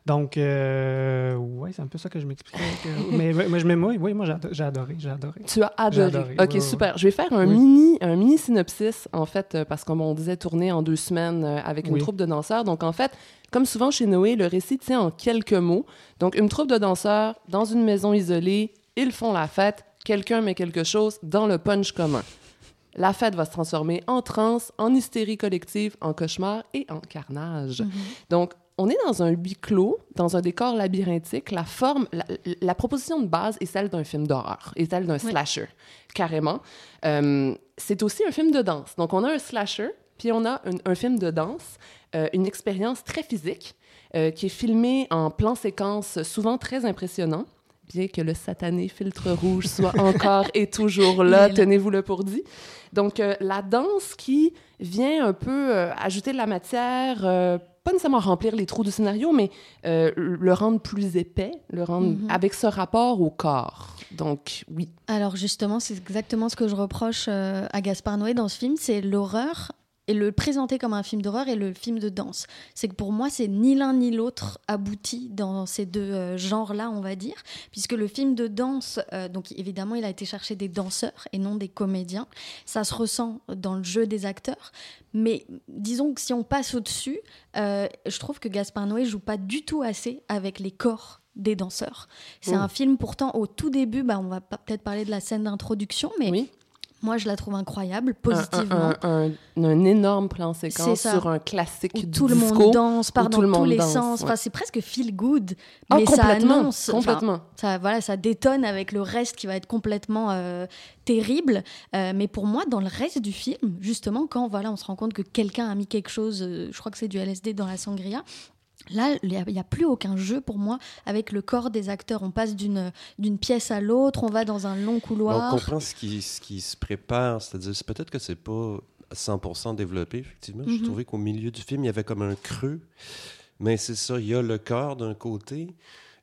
Donc, euh, ouais, c'est un peu ça que je m'expliquais. que- mais, mais, mais moi, oui, moi j'ai ado- j'ai adoré, j'ai adoré. Tu as adoré. Ok, ouais, ouais, super. Je vais faire un Oui. mini, un mini synopsis en fait, euh, parce que comme on disait, tourner en deux semaines euh, avec une Oui. troupe de danseurs. Donc en fait, comme souvent chez Noé, le récit tient en quelques mots. Donc une troupe de danseurs dans une maison isolée, ils font la fête. Quelqu'un met quelque chose dans le punch commun. La fête va se transformer en transe, en hystérie collective, en cauchemar et en carnage. Mhm. Donc, on est dans un huis clos, dans un décor labyrinthique. La forme, la, la proposition de base est celle d'un film d'horreur, est celle d'un Oui. slasher, carrément. Euh, c'est aussi un film de danse. Donc, on a un slasher, puis on a un, un film de danse, euh, une expérience très physique, euh, qui est filmée en plan séquence, souvent très impressionnant. Bien que le satané filtre rouge soit encore et toujours là, tenez-vous-le pour dit. Donc, euh, la danse qui vient un peu euh, ajouter de la matière, euh, pas nécessairement remplir les trous du scénario, mais euh, le rendre plus épais, le rendre Mhm. avec ce rapport au corps. Donc, oui. Alors justement, c'est exactement ce que je reproche euh, à Gaspard Noé dans ce film, c'est l'horreur et le présenter comme un film d'horreur et le film de danse. C'est que pour moi, c'est ni l'un ni l'autre abouti dans ces deux euh, genres-là, on va dire, puisque le film de danse, euh, donc évidemment, il a été chercher des danseurs et non des comédiens. Ça se ressent dans le jeu des acteurs, mais disons que si on passe au-dessus, euh, je trouve que Gaspard Noé joue pas du tout assez avec les corps des danseurs. C'est Oh. un film pourtant au tout début, bah, on va pas- peut-être parler de la scène d'introduction, mais Oui. Moi je la trouve incroyable, positivement. un- un- un énorme plan séquence sur un classique où tout le monde danse, part dans tous les danse, sens. ouais. Enfin, c'est presque feel good, Ah, mais ça annonce, complètement. ça, voilà, ça détonne avec le reste qui va être complètement euh, terrible. Euh, mais pour moi, dans le reste du film, justement, quand voilà, on se rend compte que quelqu'un a mis quelque chose, euh, je crois que c'est du LSD dans la sangria. Là, il n'y a, plus aucun jeu pour moi avec le corps des acteurs. On passe d'une pièce à l'autre, on va dans un long couloir. On comprend ce qui, ce qui se prépare, c'est-à-dire c'est peut-être que c'est pas 100% développé, effectivement. Je Mhm. trouvais qu'au milieu du film, il y avait comme un creux. Mais c'est ça, il y a le corps d'un côté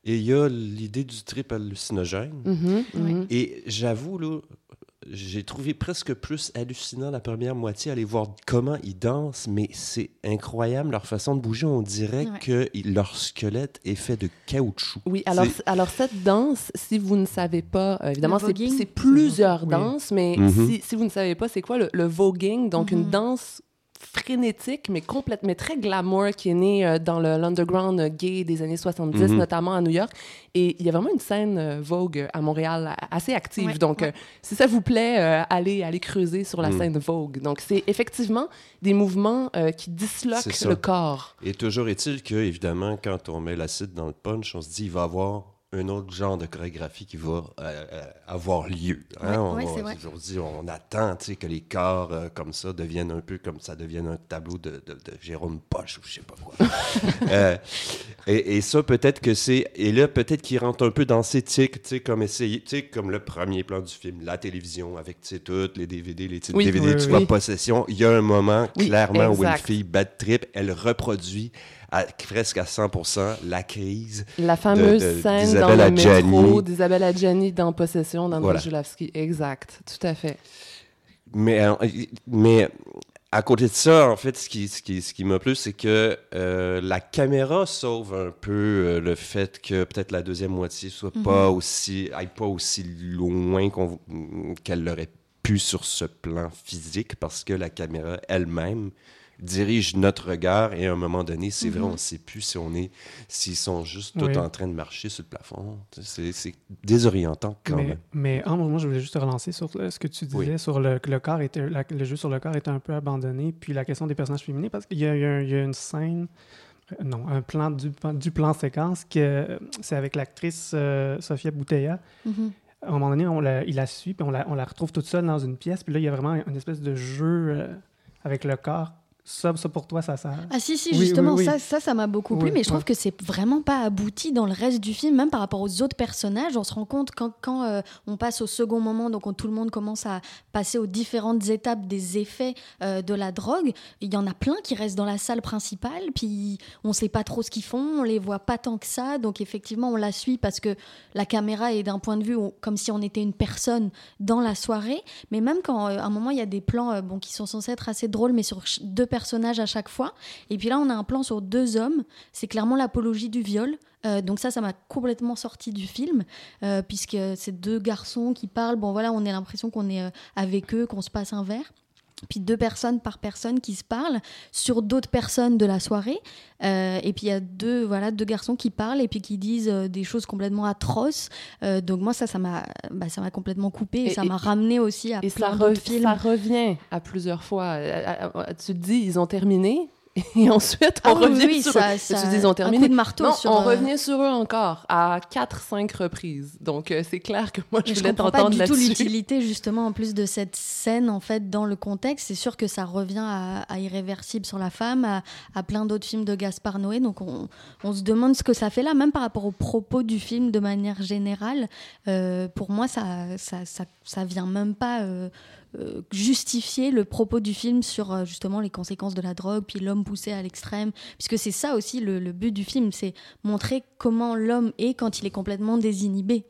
et il y a l'idée du trip hallucinogène. Mhm, mhm. Et j'avoue, là, j'ai trouvé presque plus hallucinant la première moitié, aller voir comment ils dansent, mais c'est incroyable leur façon de bouger. On dirait Ouais. que leur squelette est fait de caoutchouc. Oui, alors, alors cette danse, si vous ne savez pas, euh, évidemment, c'est plusieurs Oui. danses, mais Mhm. si, si vous ne savez pas, c'est quoi le, le voguing? Donc, une Mhm. danse frénétique, mais complète, mais très glamour, qui est née euh, dans le- l'underground euh, gay des années 70, Mhm. notamment à New York. Et il y a vraiment une scène euh, Vogue à Montréal assez active. Ouais, Donc, ouais. euh, si ça vous plaît, euh, allez, allez creuser sur la Mhm. scène Vogue. Donc, c'est effectivement des mouvements euh, qui disloquent le corps. Et toujours est-il que, évidemment, quand on met l'acide dans le punch, on se dit il va avoir un autre genre de chorégraphie qui va euh, euh, avoir lieu. hein. Ouais, on, ouais, on se dit, on attend que les corps euh, comme ça deviennent un peu comme ça devienne un tableau de, de- de Jérôme Poche ou je sais pas quoi. Euh, et, et ça, peut-être que c'est. Et là, peut-être qu'il rentre un peu dans ces tics, comme essayer, comme le premier plan du film, la télévision, avec toutes les DVD, les titres Oui, DVD, oui, tu oui. vois, Possession. Il y a un moment, clairement, où une fille bad trip, elle reproduit à, presque à 100% la crise. La fameuse de- scène dans d'Isabelle le métro d'Isabelle Adjani dans Possession d'André Voilà. Julavski. Exact, tout à fait. Mais, euh, mais à côté de ça, en fait, ce qui, ce qui, ce qui m'a plu, c'est que euh, la caméra sauve un peu euh, le fait que peut-être la deuxième moitié soit pas aussi, aille pas aussi loin qu'elle l'aurait pu sur ce plan physique, parce que la caméra elle-même dirige notre regard et à un moment donné, c'est vrai, on ne sait plus si on est, s'ils sont juste tout Oui. en train de marcher sur le plafond. C'est désorientant quand mais, même. mais Ambre, moi, je voulais juste te relancer sur euh, ce que tu disais Oui. sur le, que le corps était, la- le jeu sur le corps était un peu abandonné, puis la question des personnages féminins, parce qu'il y, a- y y une scène, euh, non, un plan du, du plan séquence que euh, c'est avec l'actrice euh, Sophia Bouteilla. Mhm. À un moment donné, on la, il la suit, puis on la, on la retrouve toute seule dans une pièce, puis là, il y a vraiment une espèce de jeu euh, avec le corps. Ça, ça pour toi, ça, ça. Ah si, si, Oui, justement, oui, oui. ça, ça, ça m'a beaucoup plu, mais je trouve que c'est vraiment pas abouti dans le reste du film, même par rapport aux autres personnages. On se rend compte quand, quand euh, on passe au second moment, donc tout le monde commence à passer aux différentes étapes des effets euh, de la drogue, il y en a plein qui restent dans la salle principale, puis on sait pas trop ce qu'ils font, on les voit pas tant que ça, donc effectivement on la suit parce que la caméra est d'un point de vue comme si on était une personne dans la soirée, mais même quand euh, à un moment il y a des plans bon, qui sont censés être assez drôles, mais sur deux personnages à chaque fois, et puis là on a un plan sur deux hommes, c'est clairement l'apologie du viol. Euh, donc ça, ça m'a complètement sorti du film, euh, puisque c'est deux garçons qui parlent. Bon voilà, on a l'impression qu'on est euh, avec eux, qu'on se passe un verre. Puis deux personnes par personne qui se parlent sur d'autres personnes de la soirée. Euh, et puis il y a deux, voilà, deux garçons qui parlent et puis qui disent euh, des choses complètement atroces. Euh, donc moi, ça, ça m'a bah, ça m'a complètement coupé et, Et- ça m'a ramené aussi à Et ça, plein re- d'autres films. ça revient à plusieurs fois. Tu te dis, ils ont terminé. Et ensuite, on Ah revient oui, sur ça- eux. ça- dis, un coup de marteau non, sur, on euh, revient sur eux encore à 4-5 reprises. Donc, euh, c'est clair que moi, je voulais comprends pas t'entendre du tout là-dessus. l'utilité justement en plus de cette scène en fait dans le contexte. C'est sûr que ça revient à, à Irréversible sur la femme, à, à plein d'autres films de Gaspard Noé. Donc on, on se demande ce que ça fait là, même par rapport au propos du film de manière générale. Euh, pour moi, ça, ça, ça, vient même pas euh, justifier le propos du film sur euh, justement les conséquences de la drogue, puis l'homme poussé à l'extrême, puisque c'est ça aussi le, le but du film, c'est montrer comment l'homme est quand il est complètement désinhibé.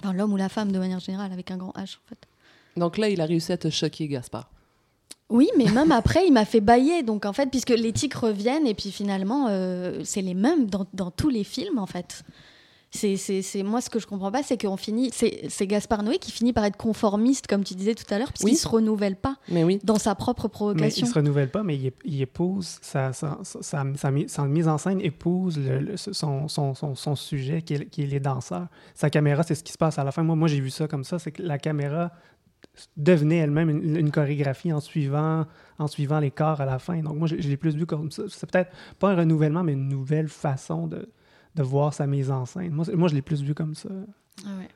Enfin, l'homme ou la femme de manière générale, avec un grand H en fait. Donc là, il a réussi à te choquer, Gaspard. Oui, mais même après, il m'a fait bailler. Donc en fait, puisque les tics reviennent, et puis finalement, euh, c'est les mêmes dans, dans tous les films en fait. C'est, c'est, c'est- moi ce que je comprends pas, c'est qu'on finit, c'est, c'est Gaspard Noé qui finit par être conformiste, comme tu disais tout à l'heure, puisqu'il Oui. se renouvelle pas Mais oui. dans sa propre Mais provocation. il se renouvelle pas, mais il, ép- il épouse, sa, sa, sa, sa- sa mi- sa mise en scène épouse le- le- son, son, son, son sujet qui est, qui est les danseurs. Sa caméra, c'est ce qui se passe à la fin. Moi, moi j'ai vu ça comme ça, c'est que la caméra devenait elle-même une, une chorégraphie en suivant, en suivant les corps à la fin. Donc moi, je, je l'ai plus vu comme ça. C'est peut-être pas un renouvellement, mais une nouvelle façon de, de voir sa mise en scène. Moi, moi je l'ai plus vu comme ça. Ah ouais.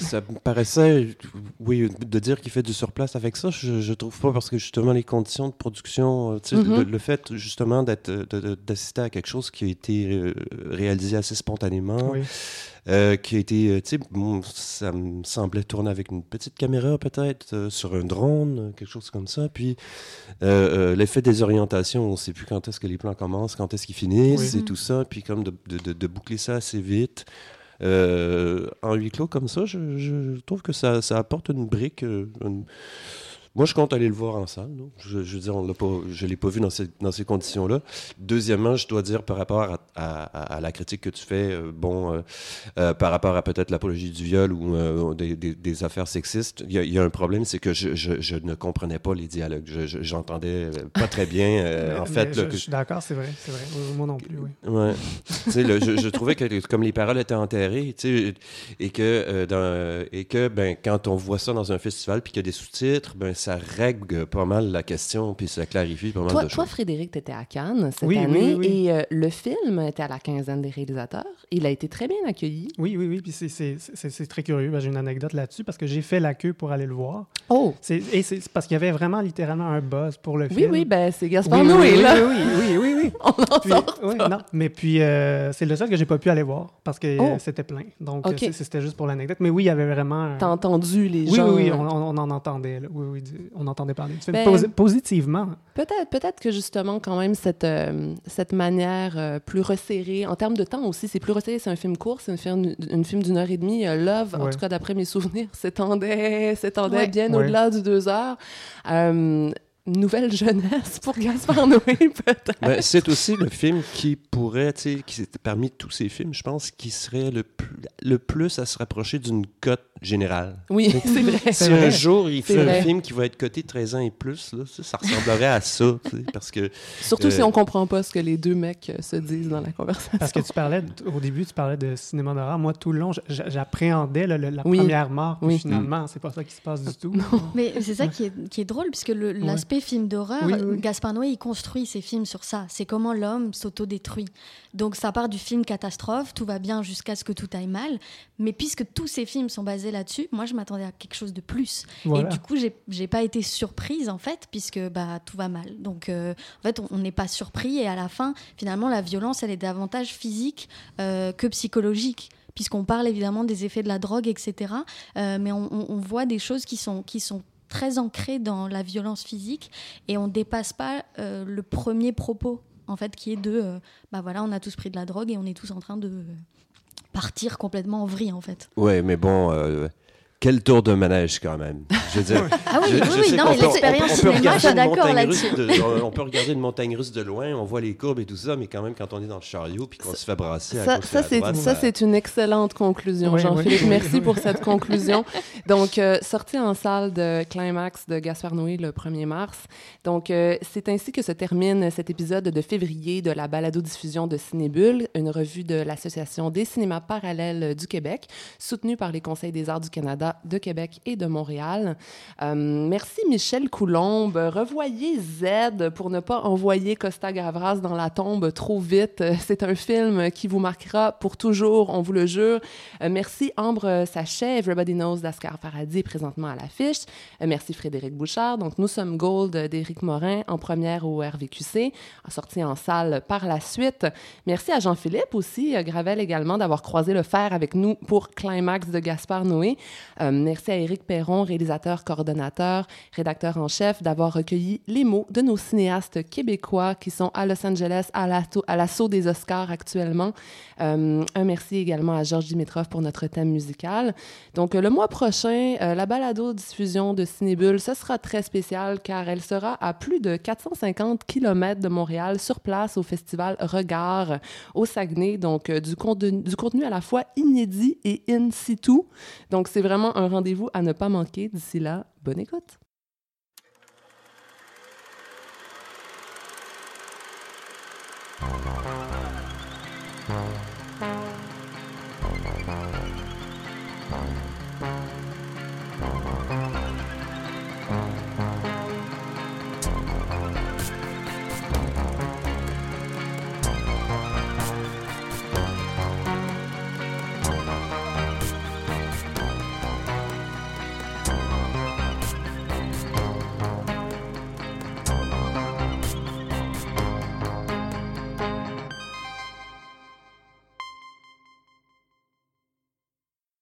Ça me paraissait, oui, de dire qu'il fait du surplace avec ça, je, je trouve pas parce que justement les conditions de production, euh, tu sais, Mhm. le, le fait justement d'être, d'assister à quelque chose qui a été euh, réalisé assez spontanément, Oui. Euh, qui a été, euh, tu sais, bon, ça me semblait tourner avec une petite caméra peut-être, euh, sur un drone, quelque chose comme ça. Puis euh, l'effet des orientations, on ne sait plus quand est-ce que les plans commencent, quand est-ce qu'ils finissent Oui. et tout ça. Puis comme de, de- de- de boucler ça assez vite. en huis clos comme ça, je, je trouve que ça, ça apporte une brique. une- Moi, je compte aller le voir en salle. non? Je, je veux dire, on l'a pas, je ne l'ai pas vu dans ces, dans ces conditions-là. Deuxièmement, je dois dire par rapport à, à- à- à la critique que tu fais, euh, bon, euh, euh, par rapport à peut-être l'apologie du viol ou des, des- des affaires sexistes, il y, a- il y a un problème, c'est que je, je- je ne comprenais pas les dialogues. Je- je- J'entendais pas très bien. en fait, je, là, que- je suis d'accord, c'est vrai, c'est vrai. Moi non plus, oui. Ouais. tu sais, le- je, trouvais que comme les paroles étaient enterrées, tu sais, et que, dans, et que ben, quand on voit ça dans un festival puis qu'il y a des sous-titres, ben, ça règle pas mal la question puis ça clarifie pas mal Toi, de toi choses. Frédéric, tu étais à Cannes cette Oui, oui, année oui, oui. et euh, le film était à la quinzaine des réalisateurs. Il a été très bien accueilli. Oui, oui, oui. Puis c'est- c'est c'est- c'est très curieux. Ben, J'ai une anecdote là-dessus parce que j'ai fait la queue pour aller le voir. Oh! C'est- Et c'est parce qu'il y avait vraiment littéralement un buzz pour le Oui, film. oui, ben c'est Oui, Gaspard oui, Noé, oui, là. oui, oui, oui, oui. On en Puis, sort oui, non, mais puis euh, c'est le seul que j'ai pas pu aller voir parce que Oh. euh, c'était plein. Donc Ok. c'est- c'était juste pour l'anecdote. Mais oui, il y avait vraiment. T'as entendu les Oui, gens. oui, oui, on, on- en entendait. là. Oui, oui, on entendait parler du film. Ben- Posi- positivement. Peut-être, peut-être que justement, quand même, cette, euh, cette manière euh, plus resserrée, en termes de temps aussi, c'est plus resserré, c'est un film court, c'est un film, un film d'une heure et demie. Euh, Love, en tout cas, d'après mes souvenirs, s'étendait, s'étendait Ouais. bien Ouais. au-delà du deux heures. Euh, nouvelle jeunesse pour Gaspard Noé, peut-être. Ben, c'est aussi le film qui pourrait, tu sais, qui, parmi tous ces films, je pense, qui serait le plus, le plus à se rapprocher d'une cote générale. Oui, c'est vrai. Si un jour il fait un film qui va être coté 13 ans et plus, là, ça, ressemblerait à ça, parce que... Surtout si euh, on comprend pas ce que les deux mecs euh, se disent dans la conversation. Parce que tu parlais, au début, tu parlais de cinéma d'horreur. Moi, tout le long, j'appréhendais la première mort, oui. finalement, c'est pas ça qui se passe du tout. Mais c'est ça qui est, qui est drôle, puisque l'aspect film d'horreur, Gaspard Noé, il construit ses films sur ça. C'est comment l'homme s'autodétruit. Donc ça part du film catastrophe, tout va bien jusqu'à ce que tout aille mal. Mais puisque tous ces films sont basés là-dessus, moi je m'attendais à quelque chose de plus. Et du coup, j'ai pas été surprise en fait, puisque bah, tout va mal. Donc euh, en fait, on n'est pas surpris. Et à la fin, finalement, la violence, elle est davantage physique euh, que psychologique puisqu'on parle évidemment des effets de la drogue, etc. Euh, mais on, on, voit des choses qui sont, qui sont très ancré dans la violence physique et on dépasse pas euh, le premier propos en fait qui est de euh, bah voilà on a tous pris de la drogue et on est tous en train de partir complètement en vrille en fait. Ouais mais bon euh, quel tour de manège quand même. Je veux dire, ah oui, oui, oui non, mais l'expérience cinéma, je suis d'accord là-dessus. On peut regarder une montagne russe de loin, on voit les courbes et tout ça, mais quand même, quand on est dans le chariot puis qu'on se fait brasser à ça, ça, c'est, ça, c'est une excellente conclusion, Jean-Philippe. Merci pour cette conclusion. Donc, euh, sortie en salle de Climax de Gaspard Noé le 1er mars. Donc, euh, c'est ainsi que se termine cet épisode de février de la balado-diffusion de Cinébule, une revue de l'Association des cinémas parallèles du Québec, soutenue par les Conseils des arts du Canada de Québec et de Montréal. Euh, merci Michel Coulombe. Revoyez Z pour ne pas envoyer Costa Gavras dans la tombe trop vite. C'est un film qui vous marquera pour toujours, on vous le jure. Euh, merci Ambre Sachet, Everybody Knows d'Ascar Paradis présentement à l'affiche. Euh, merci Frédéric Bouchard. Donc Nous sommes Gold d'Éric Morin en première au RVQC, sorti en salle par la suite. Merci à Jean-Philippe aussi, Gravel également, d'avoir croisé le fer avec nous pour Climax de Gaspard Noé. Euh, merci à Éric Perron, réalisateur, coordonnateur, rédacteur en chef, d'avoir recueilli les mots de nos cinéastes québécois qui sont à Los Angeles à l'assaut des Oscars actuellement. Euh, un merci également à Georges Dimitrov pour notre thème musical. Donc, le mois prochain, euh, la balado-diffusion de Cinébule, ce sera très spécial car elle sera à plus de 450 km de Montréal, sur place au festival Regard au Saguenay. Donc, du, du contenu à la fois inédit et in situ. Donc, c'est un rendez-vous à ne pas manquer. D'ici là, bonne écoute.